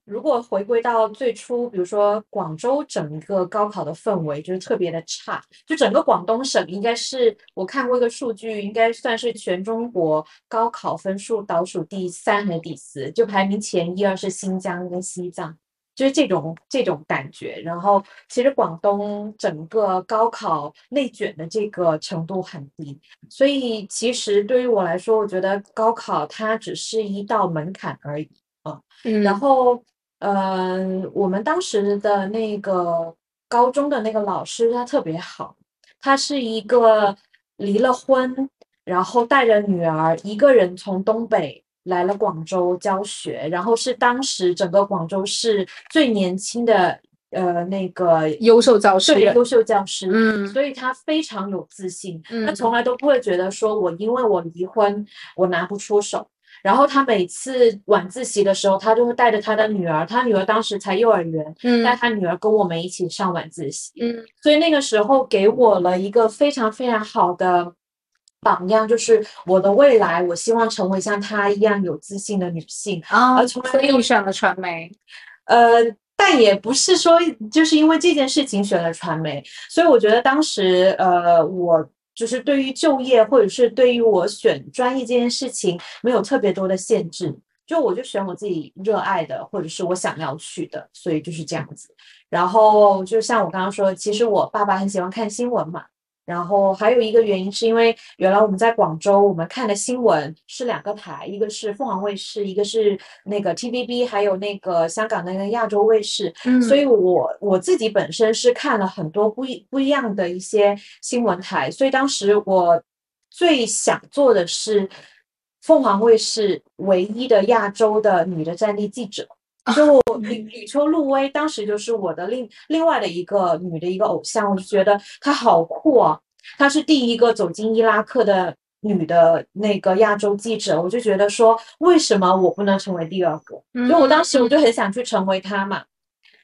Speaker 5: 如果回归到最初，比如说广州整个高考的氛围就是特别的差，就整个广东省应该是我看过一个数据，应该算是全中国高考分数倒数第三还是第四，就排名前一二是新疆跟西藏，就是这种这种感觉。然后其实广东整个高考内卷的这个程度很低，所以其实对于我来说，我觉得高考它只是一道门槛而已啊。
Speaker 1: 嗯，
Speaker 5: 然后。嗯，我们当时的那个高中的那个老师，他特别好，他是一个离了婚，然后带着女儿一个人从东北来了广州教学，然后是当时整个广州市最年轻的呃那个
Speaker 1: 优秀教师，
Speaker 5: 对优秀教师，
Speaker 1: 嗯，
Speaker 5: 所以他非常有自信，
Speaker 1: 嗯
Speaker 5: 他从来都不会觉得说我因为我离婚，我拿不出手。然后他每次晚自习的时候，他就会带着他的女儿，他女儿当时才幼儿园，
Speaker 1: 嗯
Speaker 5: 带他女儿跟我们一起上晚自习。
Speaker 1: 嗯
Speaker 5: 所以那个时候给我了一个非常非常好的榜样，就是我的未来，我希望成为像她一样有自信的女性。
Speaker 1: 啊，
Speaker 5: 而从来
Speaker 1: 所
Speaker 5: 没
Speaker 1: 选了传媒。
Speaker 5: 呃，但也不是说就是因为这件事情选了传媒，所以我觉得当时呃，我就是对于就业或者是对于我选专业这件事情没有特别多的限制，就我就选我自己热爱的或者是我想要去的，所以就是这样子。然后就像我刚刚说，其实我爸爸很喜欢看新闻嘛。然后还有一个原因是因为原来我们在广州，我们看的新闻是两个台，一个是凤凰卫视，一个是那个 TVB，还有那个香港的那个亚洲卫视。
Speaker 1: 嗯
Speaker 5: 所以我我自己本身是看了很多不一不一样的一些新闻台，所以当时我最想做的是凤凰卫视唯一的亚洲的女的战地记者。就吕吕秋露薇，当时就是我的另另外的一个女的一个偶像，我就觉得她好酷啊！她是第一个走进伊拉克的女的那个亚洲记者，我就觉得说，为什么我不能成为第二个？
Speaker 1: 嗯
Speaker 5: 所以我当时我就很想去成为她嘛。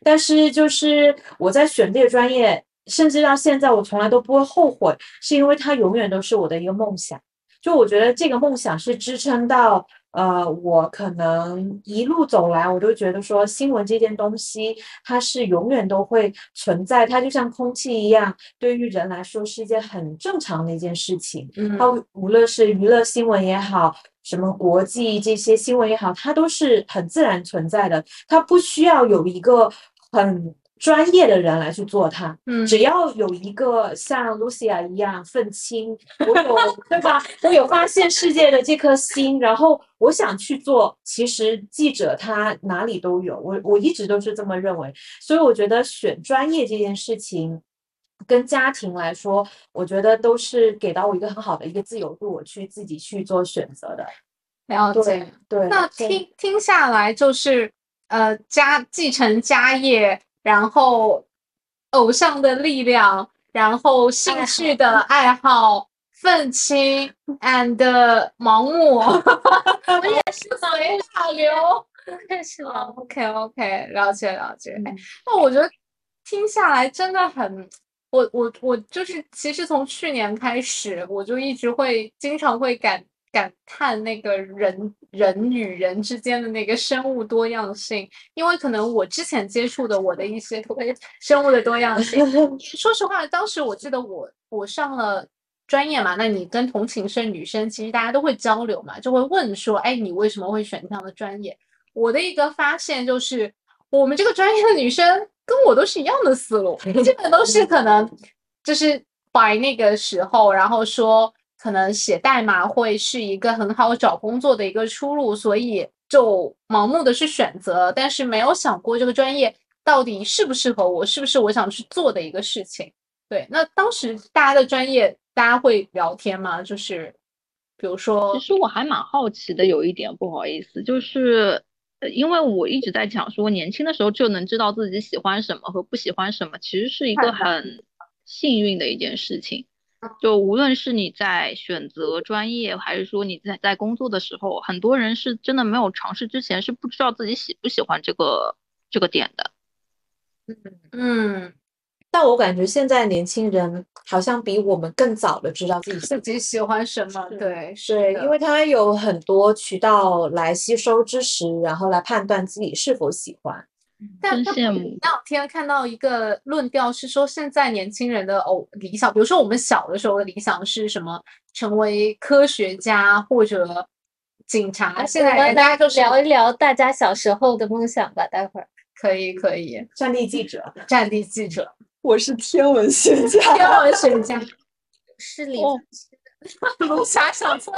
Speaker 5: 但是就是我在选这个专业，甚至到现在我从来都不会后悔，是因为它永远都是我的一个梦想。就我觉得这个梦想是支撑到呃，我可能一路走来，我都觉得说新闻这件东西，它是永远都会存在，它就像空气一样，对于人来说是一件很正常的一件事情。
Speaker 1: 嗯
Speaker 5: 它无论是娱乐新闻也好，什么国际这些新闻也好，它都是很自然存在的，它不需要有一个很专业的人来去做它。
Speaker 1: 嗯
Speaker 5: 只要有一个像 Lucia 一样愤青，我有对吧？我有发现世界的这颗心，然后我想去做。其实记者他哪里都有，我我一直都是这么认为。所以我觉得选专业这件事情，跟家庭来说，我觉得都是给到我一个很好的一个自由度，我去自己去做选择的。
Speaker 1: 了解
Speaker 5: 对。对，
Speaker 1: 那听听下来就是，呃，家继承家业，然后偶像的力量，然后兴趣的爱好，愤青 (laughs) and 盲目，(laughs)
Speaker 3: 我也是
Speaker 1: 随大流。
Speaker 3: 认识了。
Speaker 1: OK OK，了解了解。哎
Speaker 3: 嗯
Speaker 1: 那我觉得听下来真的很，我我我就是，其实从去年开始，我就一直会经常会感感叹那个人人与人之间的那个生物多样性，因为可能我之前接触的我的一些 (laughs) 生物的多样性，(laughs) 说实话，当时我记得我我上了。专业嘛，那你跟同寝室女生其实大家都会交流嘛，就会问说，哎，你为什么会选这样的专业？我的一个发现就是，我们这个专业的女生跟我都是一样的思路，基本都是可能就是摆那个时候，然后说可能写代码会是一个很好找工作的一个出路，所以就盲目的去选择，但是没有想过这个专业到底适不适合我，是不是我想去做的一个事情。对，那当时大家的专业，大家会聊天吗？就是比如说
Speaker 2: 其，实我还蛮好奇的，有一点不好意思，就是呃因为我一直在讲说，年轻的时候就能知道自己喜欢什么和不喜欢什么，其实是一个很幸运的一件事情。就无论是你在选择专业，还是说你在在工作的时候，很多人是真的没有尝试之前是不知道自己喜不喜欢这个这个点的。
Speaker 1: 嗯嗯，
Speaker 5: 但我感觉现在年轻人好像比我们更早的知道自己
Speaker 1: 自己喜欢什么？对，是
Speaker 5: 对，因为他有很多渠道来吸收知识，然后来判断自己是否喜欢。
Speaker 2: 真
Speaker 1: 但但我
Speaker 2: 羡慕
Speaker 1: 那两天看到一个论调是说，现在年轻人的偶理想，比如说我们小的时候的理想是什么？成为科学家或者警察。现在
Speaker 3: 我们
Speaker 1: 大家就是
Speaker 3: 聊一聊大家小时候的梦想吧，待会儿。
Speaker 1: 可以可以，
Speaker 5: 战地记者，
Speaker 1: 战地记者、
Speaker 4: 我是天文学家，(laughs)
Speaker 1: 天文学家、(laughs)
Speaker 3: 是理
Speaker 2: 哦 (laughs)
Speaker 1: 龙虾小村。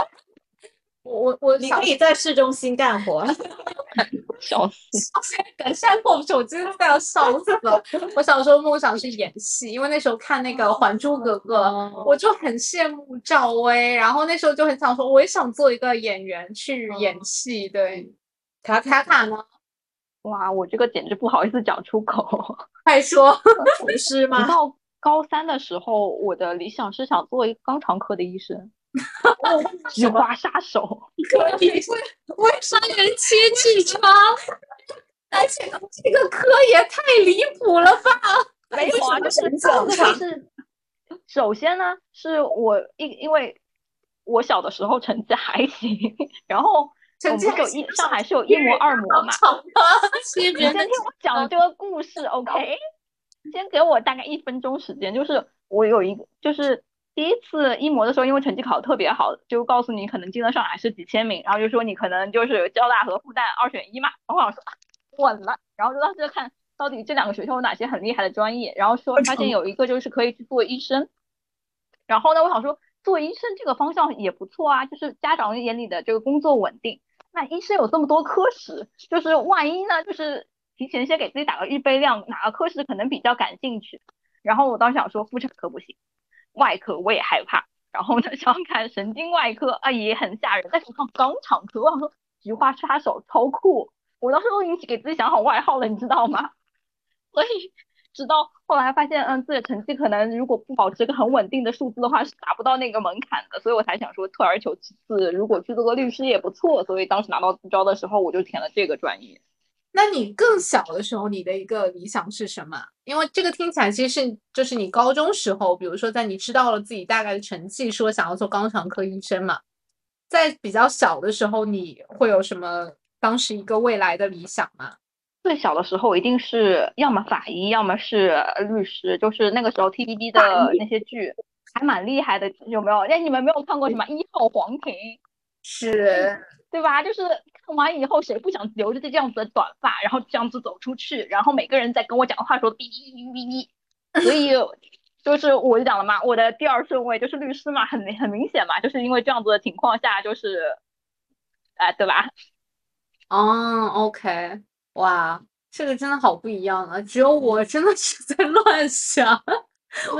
Speaker 1: 我我我
Speaker 5: 你可以在市中心干活。
Speaker 2: 笑死！(laughs)
Speaker 1: 等下过不去，我真的快要笑死了。(laughs) 我小时候梦想是演戏，因为那时候看那个《还珠格格》
Speaker 3: 哦
Speaker 1: 我就很羡慕赵薇，然后那时候就很想说，我也想做一个演员去演戏。对，
Speaker 5: 卡
Speaker 1: 卡卡呢？
Speaker 2: 哇，我这个简直不好意思讲出口。(laughs)
Speaker 1: 快说。
Speaker 5: 厨师吗？
Speaker 2: 到高三的时候，我的理想是想做一个肛肠科的医生，(laughs) 菊花杀手。
Speaker 1: 可以为什么人切痔疮？而且这个科也太离谱了吧！
Speaker 2: 没有啊，就是
Speaker 4: 神讲
Speaker 2: 就是，首先呢，是我因因为我小的时候成绩还行，然后
Speaker 1: 成绩还行
Speaker 2: 一上海是有一模二模嘛，你先听我讲这个故事，OK？先给我大概一分钟时间，就是我有一个，就是第一次一模的时候，因为成绩考得特别好，就告诉你可能进了上海是几千名，然后就说你可能就是交大和复旦二选一嘛，然后我想说啊稳了，然后就当时就看到底这两个学校有哪些很厉害的专业，然后说发现有一个就是可以去做医生，然后呢，我想说做医生这个方向也不错啊，就是家长眼里的这个工作稳定。那医生有这么多科室，就是万一呢，就是提前先给自己打个预备量，哪个科室可能比较感兴趣。然后我当时想说妇产科不行，外科我也害怕，然后呢 (laughs) 想看神经外科啊也很吓人，但是我看肛肠科，我想说菊花杀手超酷，我当时都已经给自己想好外号了，你知道吗？(laughs) 所以直到后来发现，嗯，自己的成绩可能如果不保持一个很稳定的数字的话，是达不到那个门槛的，所以我才想说退而求其次，如果去做个律师也不错。所以当时拿到自招的时候，我就填了这个专业。
Speaker 1: 那你更小的时候，你的一个理想是什么？因为这个听起来其实是就是你高中时候，比如说在你知道了自己大概的成绩，说想要做肛肠科医生嘛，在比较小的时候，你会有什么当时一个未来的理想吗？
Speaker 2: 最小的时候一定是要么法医，要么是呃律师，就是那个时候 TVB 的那些剧还蛮厉害的，有没有？哎，你们没有看过什么《一号皇庭》？
Speaker 1: 是，
Speaker 2: 对吧？就是看完以后，谁不想留着这样子的短发，然后这样子走出去，然后每个人在跟我讲话的时候哔哔哔哔哔，所以 (laughs) 就是我就讲了嘛，我的第二顺位就是律师嘛，很明很明显嘛，就是因为这样子的情况下，就是，哎、对吧？
Speaker 1: 哦，OK，哇，这个真的好不一样啊！只有我真的是在乱想，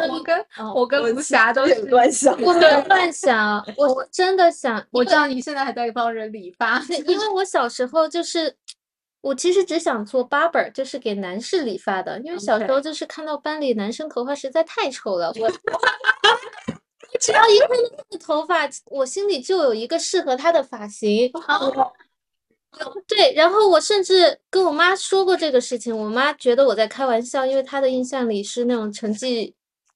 Speaker 1: 我跟
Speaker 3: 哦
Speaker 1: 我跟吴霞都
Speaker 4: 也
Speaker 1: 是
Speaker 4: 乱想。(laughs)
Speaker 3: 我没有乱想，我真的想，
Speaker 1: 我知道你现在还在帮人理发，
Speaker 3: 因为我小时候就是我其实只想做 barber，就是给男士理发的，因为小时候就是看到班里男生头发实在太丑了，我我 (laughs) 只要一看到那个头发，我心里就有一个适合他的发型。对，然后我甚至跟我妈说过这个事情，我妈觉得我在开玩笑，因为她的印象里是那种成绩，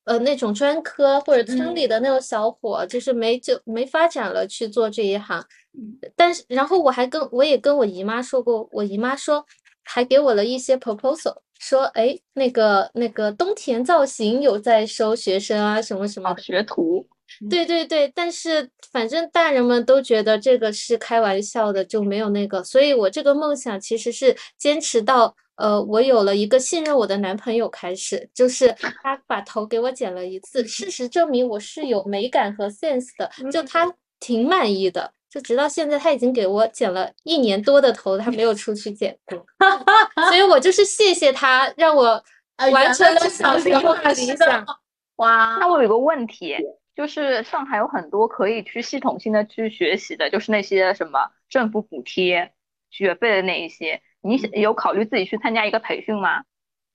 Speaker 3: 呃，那种专科或者村里的那种小伙，就是没就没发展了去做这一行。但是，然后我还跟我也跟我姨妈说过，我姨妈说还给我了一些 proposal，说哎，那个那个东田造型有在收学生啊，什么什么。
Speaker 2: 学徒，
Speaker 3: 对对对，但是反正大人们都觉得这个是开玩笑的，就没有那个，所以我这个梦想其实是坚持到呃，我有了一个信任我的男朋友开始，就是他把头给我剪了一次，事实证明我是有美感和 sense 的，就他挺满意的，就直到现在他已经给我剪了一年多的头，他没有出去剪过，(laughs) 所以我就是谢谢他，让我 (laughs)
Speaker 1: 呃
Speaker 3: 完成了小时
Speaker 1: 候
Speaker 3: 候的理
Speaker 1: 想。(laughs) 哇，
Speaker 2: 那我有个问题，就是上海有很多可以去系统性的去学习的，就是那些什么政府补贴学费的那一些，你有考虑自己去参加一个培训吗？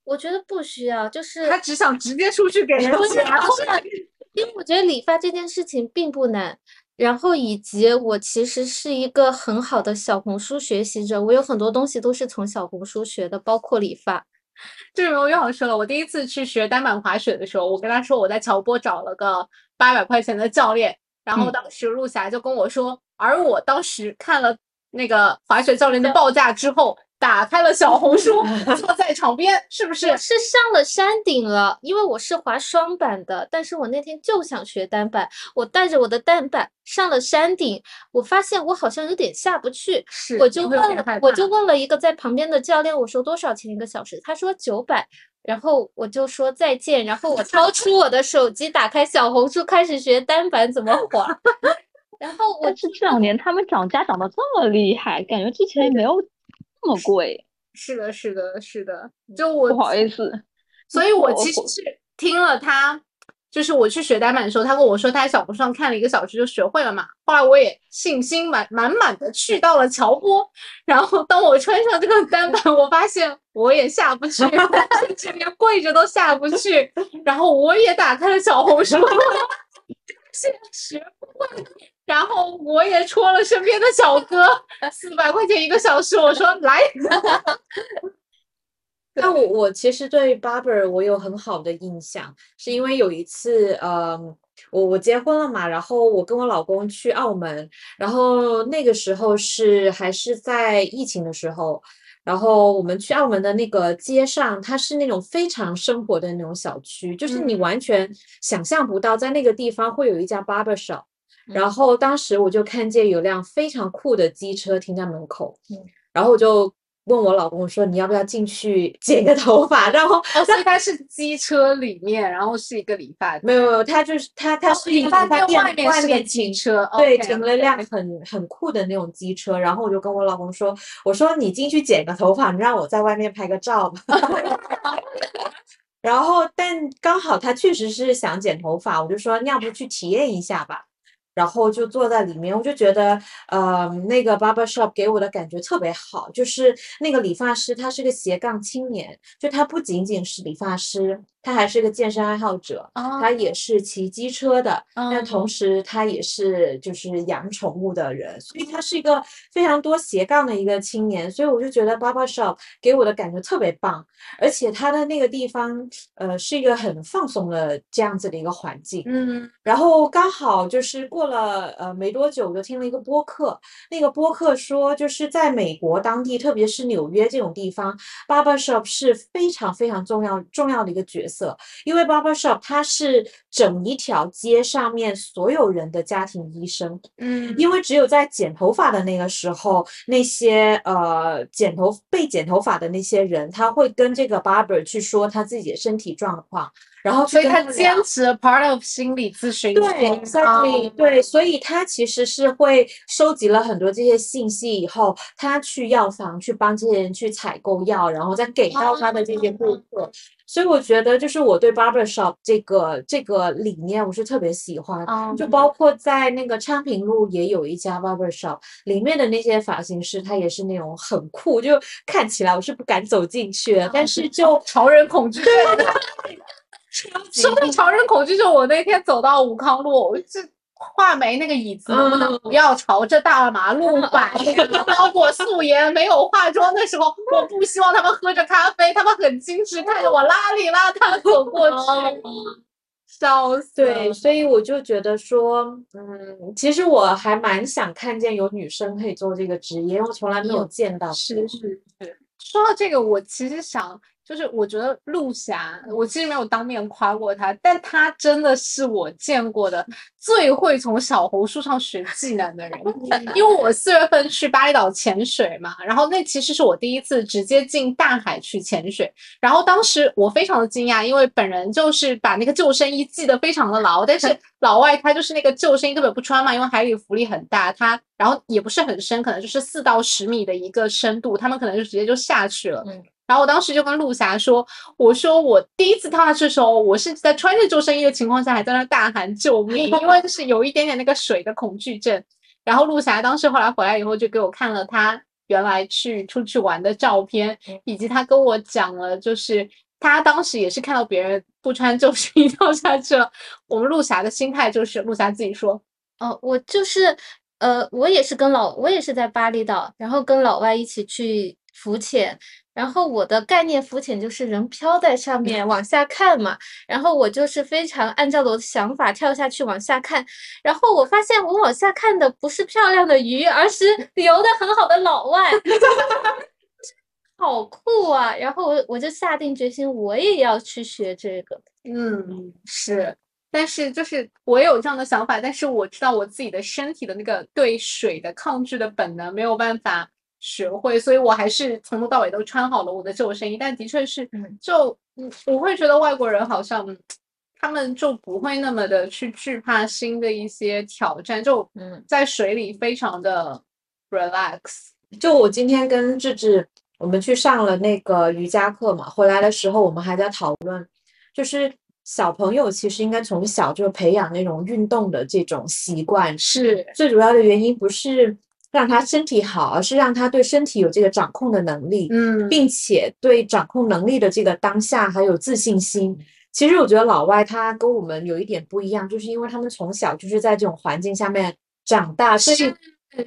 Speaker 3: 我觉得不需要，就是
Speaker 1: 他只想直接出去给人
Speaker 3: 不是
Speaker 1: 钱。
Speaker 3: 不是，因为我觉得理发这件事情并不难，然后以及我其实是一个很好的小红书学习者，我有很多东西都是从小红书学的，包括理发。
Speaker 1: 这个我又要说了，我第一次去学单板滑雪的时候，我跟他说我在乔波找了个八百块钱的教练，然后
Speaker 2: 嗯
Speaker 1: 当时陆霞就跟我说，而我当时看了那个滑雪教练的报价之后，打开了小红书，(laughs) 坐在场边，是不是？
Speaker 3: 我是上了山顶了，因为我是滑双板的，但是我那天就想学单板，我带着我的单板上了山顶，我发现我好像有点下不去，
Speaker 1: 是
Speaker 3: 我就问了，我就问了一个在旁边的教练，我说多少钱一个小时？他说九百，然后我就说再见，然后我掏出我的手机，打开小红书，开始学单板怎么滑，(laughs) 然后我
Speaker 2: 但是这两年他们涨价涨得这么厉害，感觉之前没有这么贵，
Speaker 1: 是的，是的，是的，就我
Speaker 2: 不好意思。
Speaker 1: 所以我其实是听了他，就是我去学单板的时候，他跟我说他在小红书上看了一个小时就学会了嘛。后来我也信心满满满的去到了乔波，然后当我穿上这个单板，我发现我也下不去，(laughs) 甚至连跪着都下不去。然后我也打开了小红书，现在学不会。然后我也戳了身边的小哥，四百块钱一个小时，我说来，(laughs)
Speaker 5: 但我我其实对 barber 我有很好的印象，是因为有一次，嗯，我我结婚了嘛，然后我跟我老公去澳门，然后那个时候是还是在疫情的时候，然后我们去澳门的那个街上，它是那种非常生活的那种小区，就是你完全想象不到在那个地方会有一家 barber shop。然后当时我就看见有辆非常酷的机车停在门口，然后我就问我老公说：“你要不要进去剪个头发？”然后
Speaker 1: 哦，(laughs) 所以它是机车里面，然后是一个理发店。
Speaker 5: 没有没有，他就是他他是一
Speaker 1: 理发
Speaker 5: 个店
Speaker 1: 店外面是个
Speaker 5: 停
Speaker 1: 机车，
Speaker 5: 对停了一辆很很酷的那种机车，然后我就跟我老公说：“我说你进去剪个头发，你让我在外面拍个照吧。(laughs) ”然后，但刚好他确实是想剪头发，我就说你要不去体验一下吧。然后就坐在里面，我就觉得，呃，那个 barber shop 给我的感觉特别好，就是那个理发师他是个斜杠青年，就他不仅仅是理发师，他还是个健身爱好者，他也是骑机车的，但同
Speaker 1: 哦
Speaker 5: 时他也是就是养宠物的人，所以他是一个非常多斜杠的一个青年，所以我就觉得 barber shop 给我的感觉特别棒，而且他的那个地方，呃，是一个很放松的这样子的一个环境。
Speaker 1: 嗯。
Speaker 5: 然后刚好就是过了呃没多久，我就听了一个播客，那个播客说，就是在美国当地，特别是纽约这种地方，barber shop 是非常非常重要重要的一个角色，因为 barber shop 它是整一条街上面所有人的家庭医生，
Speaker 1: 嗯。
Speaker 5: 因为只有在剪头发的那个时候，那些呃剪头被剪头发的那些人，他会跟这个 barber 去说他自己的身体状况，然后
Speaker 1: 所以他坚持了 part of 心理咨询
Speaker 5: 对，exactly，对，所以他其实是会收集了很多这些信息以后，他去药房去帮这些人去采购药，然后再给到他的这些顾客。所以我觉得，就是我对 barbershop 这个这个理念，我是特别喜欢。
Speaker 1: 哦
Speaker 5: 就包括在那个昌平路也有一家 barbershop，里面的那些发型师，他也是那种很酷，就看起来我是不敢走进去，但是就 (laughs)
Speaker 1: 潮人恐惧 (laughs) 说到潮人恐惧症，我那天走到武康路，我这画眉那个椅子能不能不要朝着大马路摆？包括素颜没有化妆的时候，我不希望他们喝着咖啡，他们很矜持，看着我邋里邋遢走过去，笑死。
Speaker 5: 对，所以我就觉得说，嗯，其实我还蛮想看见有女生可以做这个职业，因为我从来没有见到。
Speaker 1: 是是是。说到这个，我其实想，就是我觉得陆霞，我其实没有当面夸过她，但她真的是我见过的最会从小红书上学技能的人。(laughs) 因为我四月份去巴厘岛潜水嘛，然后那其实是我第一次直接进大海去潜水，然后当时我非常的惊讶，因为本人就是把那个救生衣系得非常的牢，但是 (laughs) 老外他就是那个救生衣根本不穿嘛，因为海里浮力很大，他然后也不是很深，可能就是四到十米的一个深度，他们可能就直接就下去了。
Speaker 3: 嗯
Speaker 1: 然后我当时就跟陆霞说：“我说我第一次跳下去的时候，我是在穿着救生衣的情况下，还在那大喊救命，因为就是有一点点那个水的恐惧症。”然后陆霞当时后来回来以后，就给我看了她原来去出去玩的照片，以及她跟我讲了，就是她当时也是看到别人不穿救生衣跳下去了。我们陆霞的心态就是，陆霞自己说，
Speaker 3: 哦，我就是，呃，我也是跟老，我也是在巴厘岛，然后跟老外一起去浮潜，然后我的概念浮潜就是人飘在上面往下看嘛，然后我就是非常按照我的想法跳下去往下看，然后我发现我往下看的不是漂亮的鱼，而是游的很好的老外。(laughs) 好酷啊！然后我我就下定决心，我也要去学这个。
Speaker 1: 嗯，是。但是就是我有这样的想法，但是我知道我自己的身体的那个对水的抗拒的本能没有办法学会，所以我还是从头到尾都穿好了我的救生衣。但的确是，就嗯，我会觉得外国人好像他们就不会那么的去惧怕新的一些挑战，就
Speaker 3: 嗯
Speaker 1: 在水里非常的 relax。
Speaker 5: 就我今天跟志志，我们去上了那个瑜伽课嘛，回来的时候我们还在讨论，就是小朋友其实应该从小就培养那种运动的这种习惯，
Speaker 1: 是，
Speaker 5: 最主要的原因不是让他身体好，而是让他对身体有这个掌控的能力，
Speaker 1: 嗯，
Speaker 5: 并且对掌控能力的这个当下还有自信心。其实我觉得老外他跟我们有一点不一样，就是因为他们从小就是在这种环境下面长大，所以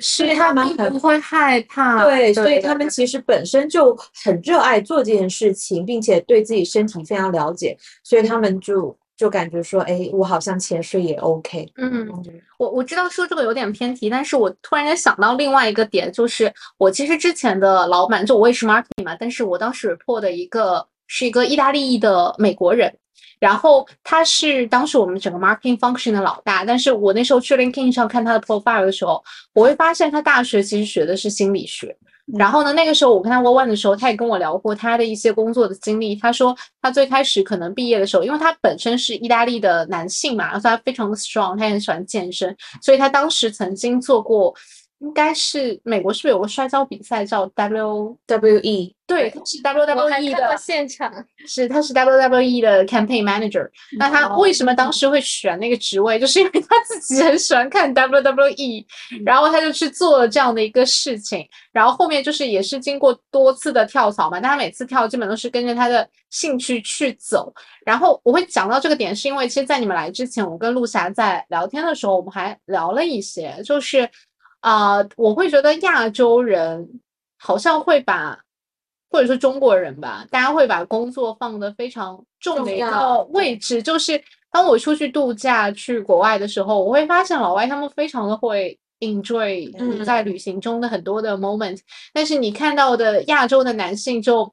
Speaker 1: 所以
Speaker 5: 他们很
Speaker 1: 不会害怕，
Speaker 5: 对，所以他们其实本身就很热爱做这件事情，并且对自己身体非常了解，所以他们就就感觉说，哎，我好像潜水也 OK。
Speaker 1: 嗯，我我知道说这个有点偏题，但是我突然间想到另外一个点，就是我其实之前的老板，就我也是 marketing 嘛，但是我当时 report 的一个是一个意大利裔的美国人，然后他是当时我们整个 marketing function 的老大，但是我那时候去 LinkedIn 上看他的 profile 的时候，我会发现他大学其实学的是心理学。然后呢，那个时候我跟他 one 的时候，他也跟我聊过他的一些工作的经历。他说他最开始可能毕业的时候，因为他本身是意大利的男性嘛，所以他非常的 strong，他也很喜欢健身，所以他当时曾经做过，应该是美国是不是有个摔跤比赛叫
Speaker 5: W？W E
Speaker 1: 对，他是 WWE
Speaker 3: 看过
Speaker 1: 的，
Speaker 3: 现场，
Speaker 1: 是他是 WWE 的 campaign manager。那他为什么当时会选那个职位？就是因为他自己很喜欢看 WWE，(laughs) 然后他就去做了这样的一个事情。然后后面就是也是经过多次的跳槽嘛，但他每次跳基本都是跟着他的兴趣去走。然后我会讲到这个点，是因为其实，在你们来之前，我跟陆霞在聊天的时候，我们还聊了一些，就是啊、呃我会觉得亚洲人好像会把。或者说中国人吧，大家会把工作放的非常重的一个位置。就是当我出去度假去国外的时候，我会发现老外他们非常的会 enjoy
Speaker 3: 嗯
Speaker 1: 在旅行中的很多的 moment，、但是你看到的亚洲的男性就。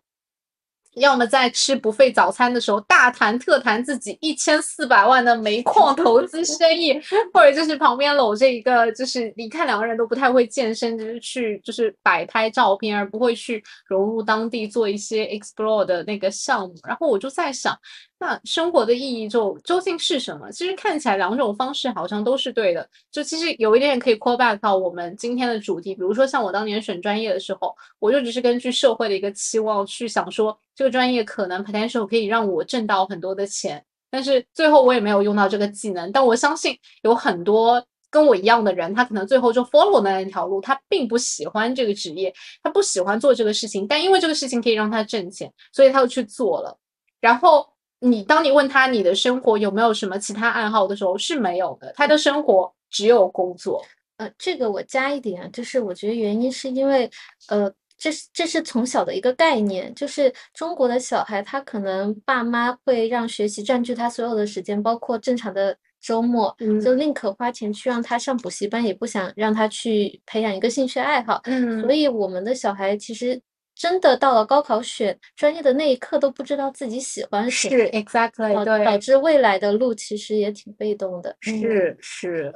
Speaker 1: 要么在吃不费早餐的时候大谈特谈自己一千四百万的煤矿投资生意，或者就是旁边搂着一个，就是你看两个人都不太会健身，就是去就是摆拍照片，而不会去融入当地做一些 explore 的那个项目。然后我就在想，那生活的意义就究竟是什么？其实看起来两种方式好像都是对的。就其实有一点可以 call back 到我们今天的主题，比如说像我当年选专业的时候，我就只是根据社会的一个期望去想说，这个专业可能 potential 可以让我挣到很多的钱，但是最后我也没有用到这个技能。但我相信有很多跟我一样的人，他可能最后就 follow 那一条路，他并不喜欢这个职业，他不喜欢做这个事情，但因为这个事情可以让他挣钱，所以他就去做了。然后。你当你问他你的生活有没有什么其他爱好的时候是没有的，他的生活只有工作。
Speaker 3: 呃，这个我加一点，就是我觉得原因是因为，呃，这是这是从小的一个概念，就是中国的小孩他可能爸妈会让学习占据他所有的时间，包括正常的周末，就宁可花钱去让他上补习班，也不想让他去培养一个兴趣爱好。嗯，所以我们的小孩其实。真的到了高考选专业的那一刻都不知道自己喜欢
Speaker 1: 什么，是 exactly 对，
Speaker 3: 导致未来的路其实也挺被动的。
Speaker 1: 是是，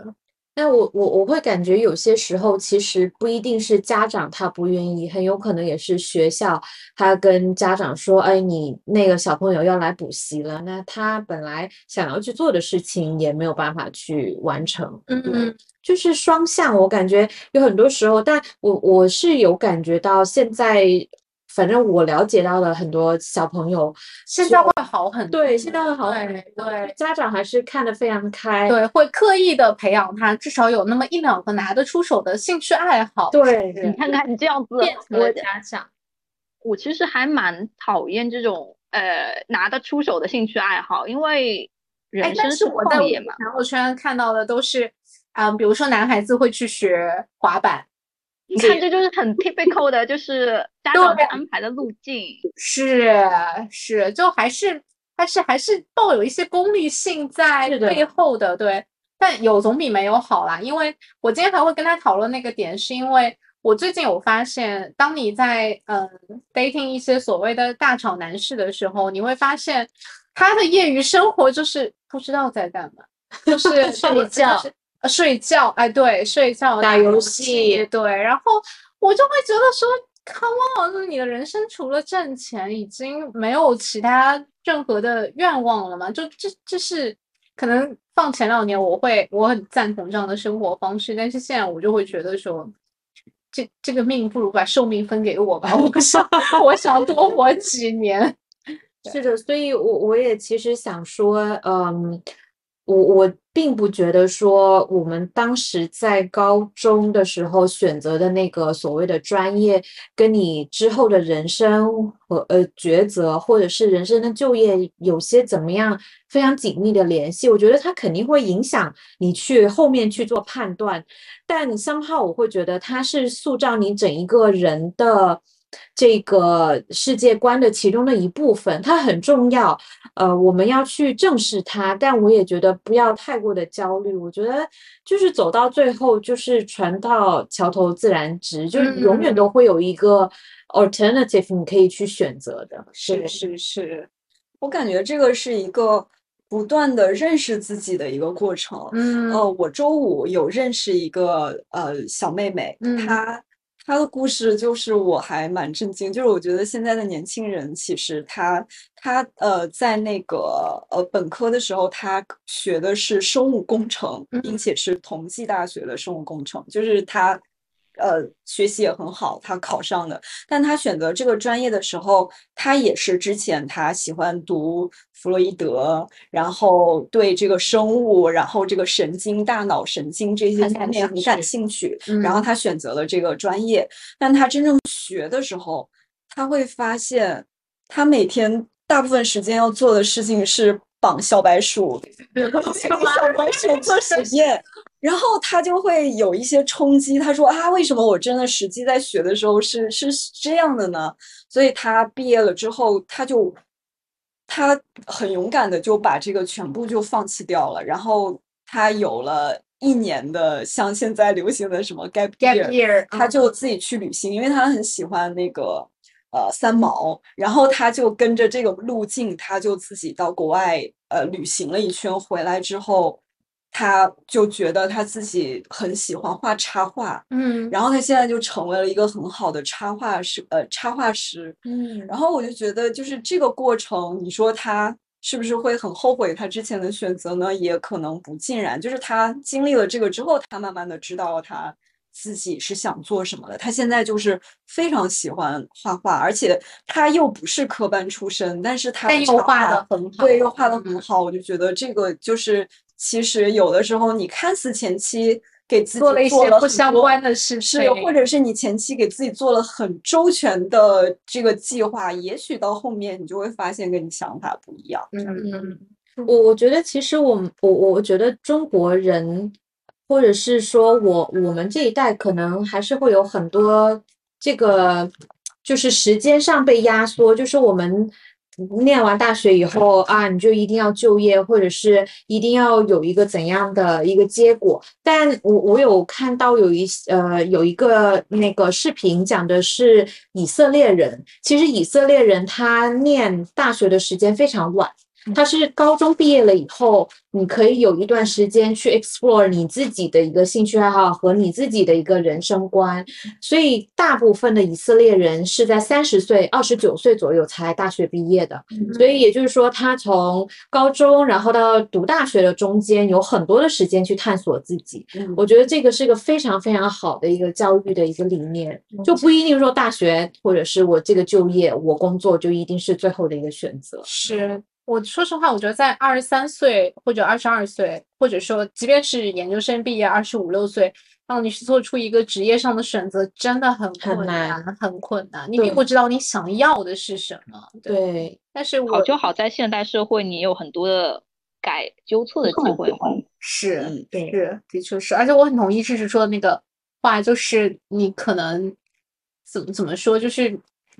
Speaker 5: 那我我我会感觉有些时候其实不一定是家长他不愿意，很有可能也是学校他跟家长说，哎，你那个小朋友要来补习了，那他本来想要去做的事情也没有办法去完成。嗯嗯，就是双向，我感觉有很多时候，但我我是有感觉到现在。反正我了解到的很多小朋友
Speaker 1: 现在会好很
Speaker 5: 多，对，现在会好很多。对，家长还是看得非常开，
Speaker 1: 对，会刻意的培养他，至少有那么一两个拿得出手的兴趣爱好。
Speaker 5: 对，
Speaker 2: 你看看你这样子，
Speaker 3: 我家长，
Speaker 2: 我其实还蛮讨厌这种呃拿得出手的兴趣爱好，因为人生
Speaker 1: 是
Speaker 2: 旷野嘛。
Speaker 1: 朋友圈看到的都是，嗯，比如说男孩子会去学滑板。
Speaker 2: 你看，这就是很 typical 的，就是家长安排的路径。
Speaker 1: 是是，就还是还是还是抱有一些功利性在背后的，对。但有总比没有好啦。因为我今天还会跟他讨论那个点，是因为我最近有发现，当你在嗯 dating 一些所谓的大厂男士的时候，你会发现他的业余生活就是不知道在干嘛，就是 (laughs)
Speaker 3: 睡觉。
Speaker 1: 睡觉，哎，对，睡觉，
Speaker 5: 打游戏，
Speaker 1: 对，然后我就会觉得说，Come on，就是你的人生除了挣钱，已经没有其他任何的愿望了吗？就这，这是可能放前两年我会我很赞同这样的生活方式，但是现在我就会觉得说，这这个命不如把寿命分给我吧，(laughs) 我想我想多活几年。(laughs)
Speaker 5: 是的，所以我我也其实想说，嗯。我我并不觉得说我们当时在高中的时候选择的那个所谓的专业，跟你之后的人生和呃抉择，或者是人生的就业有些怎么样非常紧密的联系。我觉得它肯定会影响你去后面去做判断，但三号我会觉得它是塑造你整一个人的。这个世界观的其中的一部分，它很重要。呃，我们要去正视它，但我也觉得不要太过的焦虑。我觉得就是走到最后，就是船到桥头自然直，就是永远都会有一个 alternative 你可以去选择的。
Speaker 1: 是是是，
Speaker 4: 我感觉这个是一个不断的认识自己的一个过程。嗯，呃，我周五有认识一个呃小妹妹，她。他的故事就是我还蛮震惊，就是我觉得现在的年轻人其实他他呃在那个呃本科的时候，他学的是生物工程，并且是同济大学的生物工程，就是他。呃，学习也很好，他考上的。但他选择这个专业的时候，他也是之前他喜欢读弗洛伊德，然后对这个生物，然后这个神经、大脑神经这些方面很感兴趣。然后他选择了这个专业。但他真正学的时候，他会发现，他每天大部分时间要做的事情是绑小白鼠，(laughs) 小白鼠做实验。然后他就会有一些冲击，他说啊，为什么我真的实际在学的时候是是这样的呢？所以他毕业了之后，他就他很勇敢的就把这个全部就放弃掉了。然后他有了一年的像现在流行的什么 gap year，他就自己去旅行，因为他很喜欢那个呃三毛，然后他就跟着这个路径，他就自己到国外呃旅行了一圈，回来之后。他就觉得他自己很喜欢画插画，嗯，然后他现在就成为了一个很好的插画师，呃，插画师，嗯，然后我就觉得就是这个过程，你说他是不是会很后悔他之前的选择呢？也可能不尽然，就是他经历了这个之后，他慢慢的知道他自己是想做什么的。他现在就是非常喜欢画画，而且他又不是科班出身，但是他
Speaker 1: 又画的很好，
Speaker 4: 对，又画的很好。我就觉得这个就是其实有的时候你看似前期。给自己
Speaker 1: 做了一些不相关的事，
Speaker 4: 是或者是你前期给自己做了很周全的这个计划，也许到后面你就会发现跟你想法不一样。
Speaker 1: 嗯嗯，
Speaker 5: 我我觉得其实我我我觉得中国人，或者是说我我们这一代可能还是会有很多这个，就是时间上被压缩，就是我们。念完大学以后啊，你就一定要就业，或者是一定要有一个怎样的一个结果？但我我有看到有一呃有一个那个视频讲的是以色列人，其实以色列人他念大学的时间非常晚。他是高中毕业了以后，你可以有一段时间去 explore 你自己的一个兴趣爱好和你自己的一个人生观。所以大部分的以色列人是在三十岁、二十九岁左右才大学毕业的。所以也就是说，他从高中然后到读大学的中间有很多的时间去探索自己。我觉得这个是一个非常非常好的一个教育的一个理念，就不一定说大学或者是我这个就业、我工作就一定是最后的一个选择。
Speaker 1: 是。我说实话，我觉得在二十三岁或者二十二岁，或者说即便是研究生毕业二十五六岁，让你去做出一个职业上的选择，真的很困难，很困难。你并不知道你想要的是什么。
Speaker 5: 对，
Speaker 1: 但是
Speaker 2: 好就好在现代社会，你有很多的改纠错的机会。
Speaker 1: 是，对，是，的确是。而且我很同意就是说的那个话，就是你可能怎么怎么说，就是。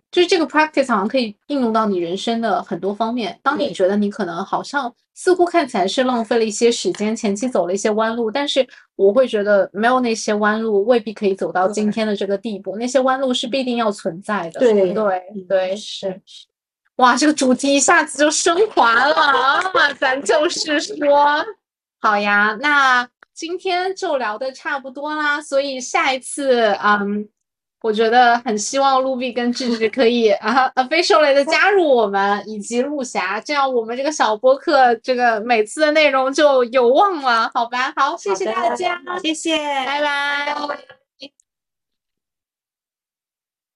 Speaker 1: 就是这个 practice 好像可以应用到你人生的很多方面。当你觉得你可能好像似乎看起来是浪费了一些时间，前期走了一些弯路，但是我会觉得没有那些弯路未必可以走到今天的这个地步。那些弯路是必定要存在的。
Speaker 5: 对
Speaker 1: 对对，是。哇，这个主题一下子就升华了啊！咱就是说，好呀，那今天就聊的差不多啦，所以下一次，嗯。我觉得很希望露比跟智智可以 (laughs) 啊，officially 的加入我们以及陆霞，这样我们这个小播客这个每次的内容就有望了，好吧？好，谢谢大家，
Speaker 5: 谢谢，
Speaker 1: 拜拜。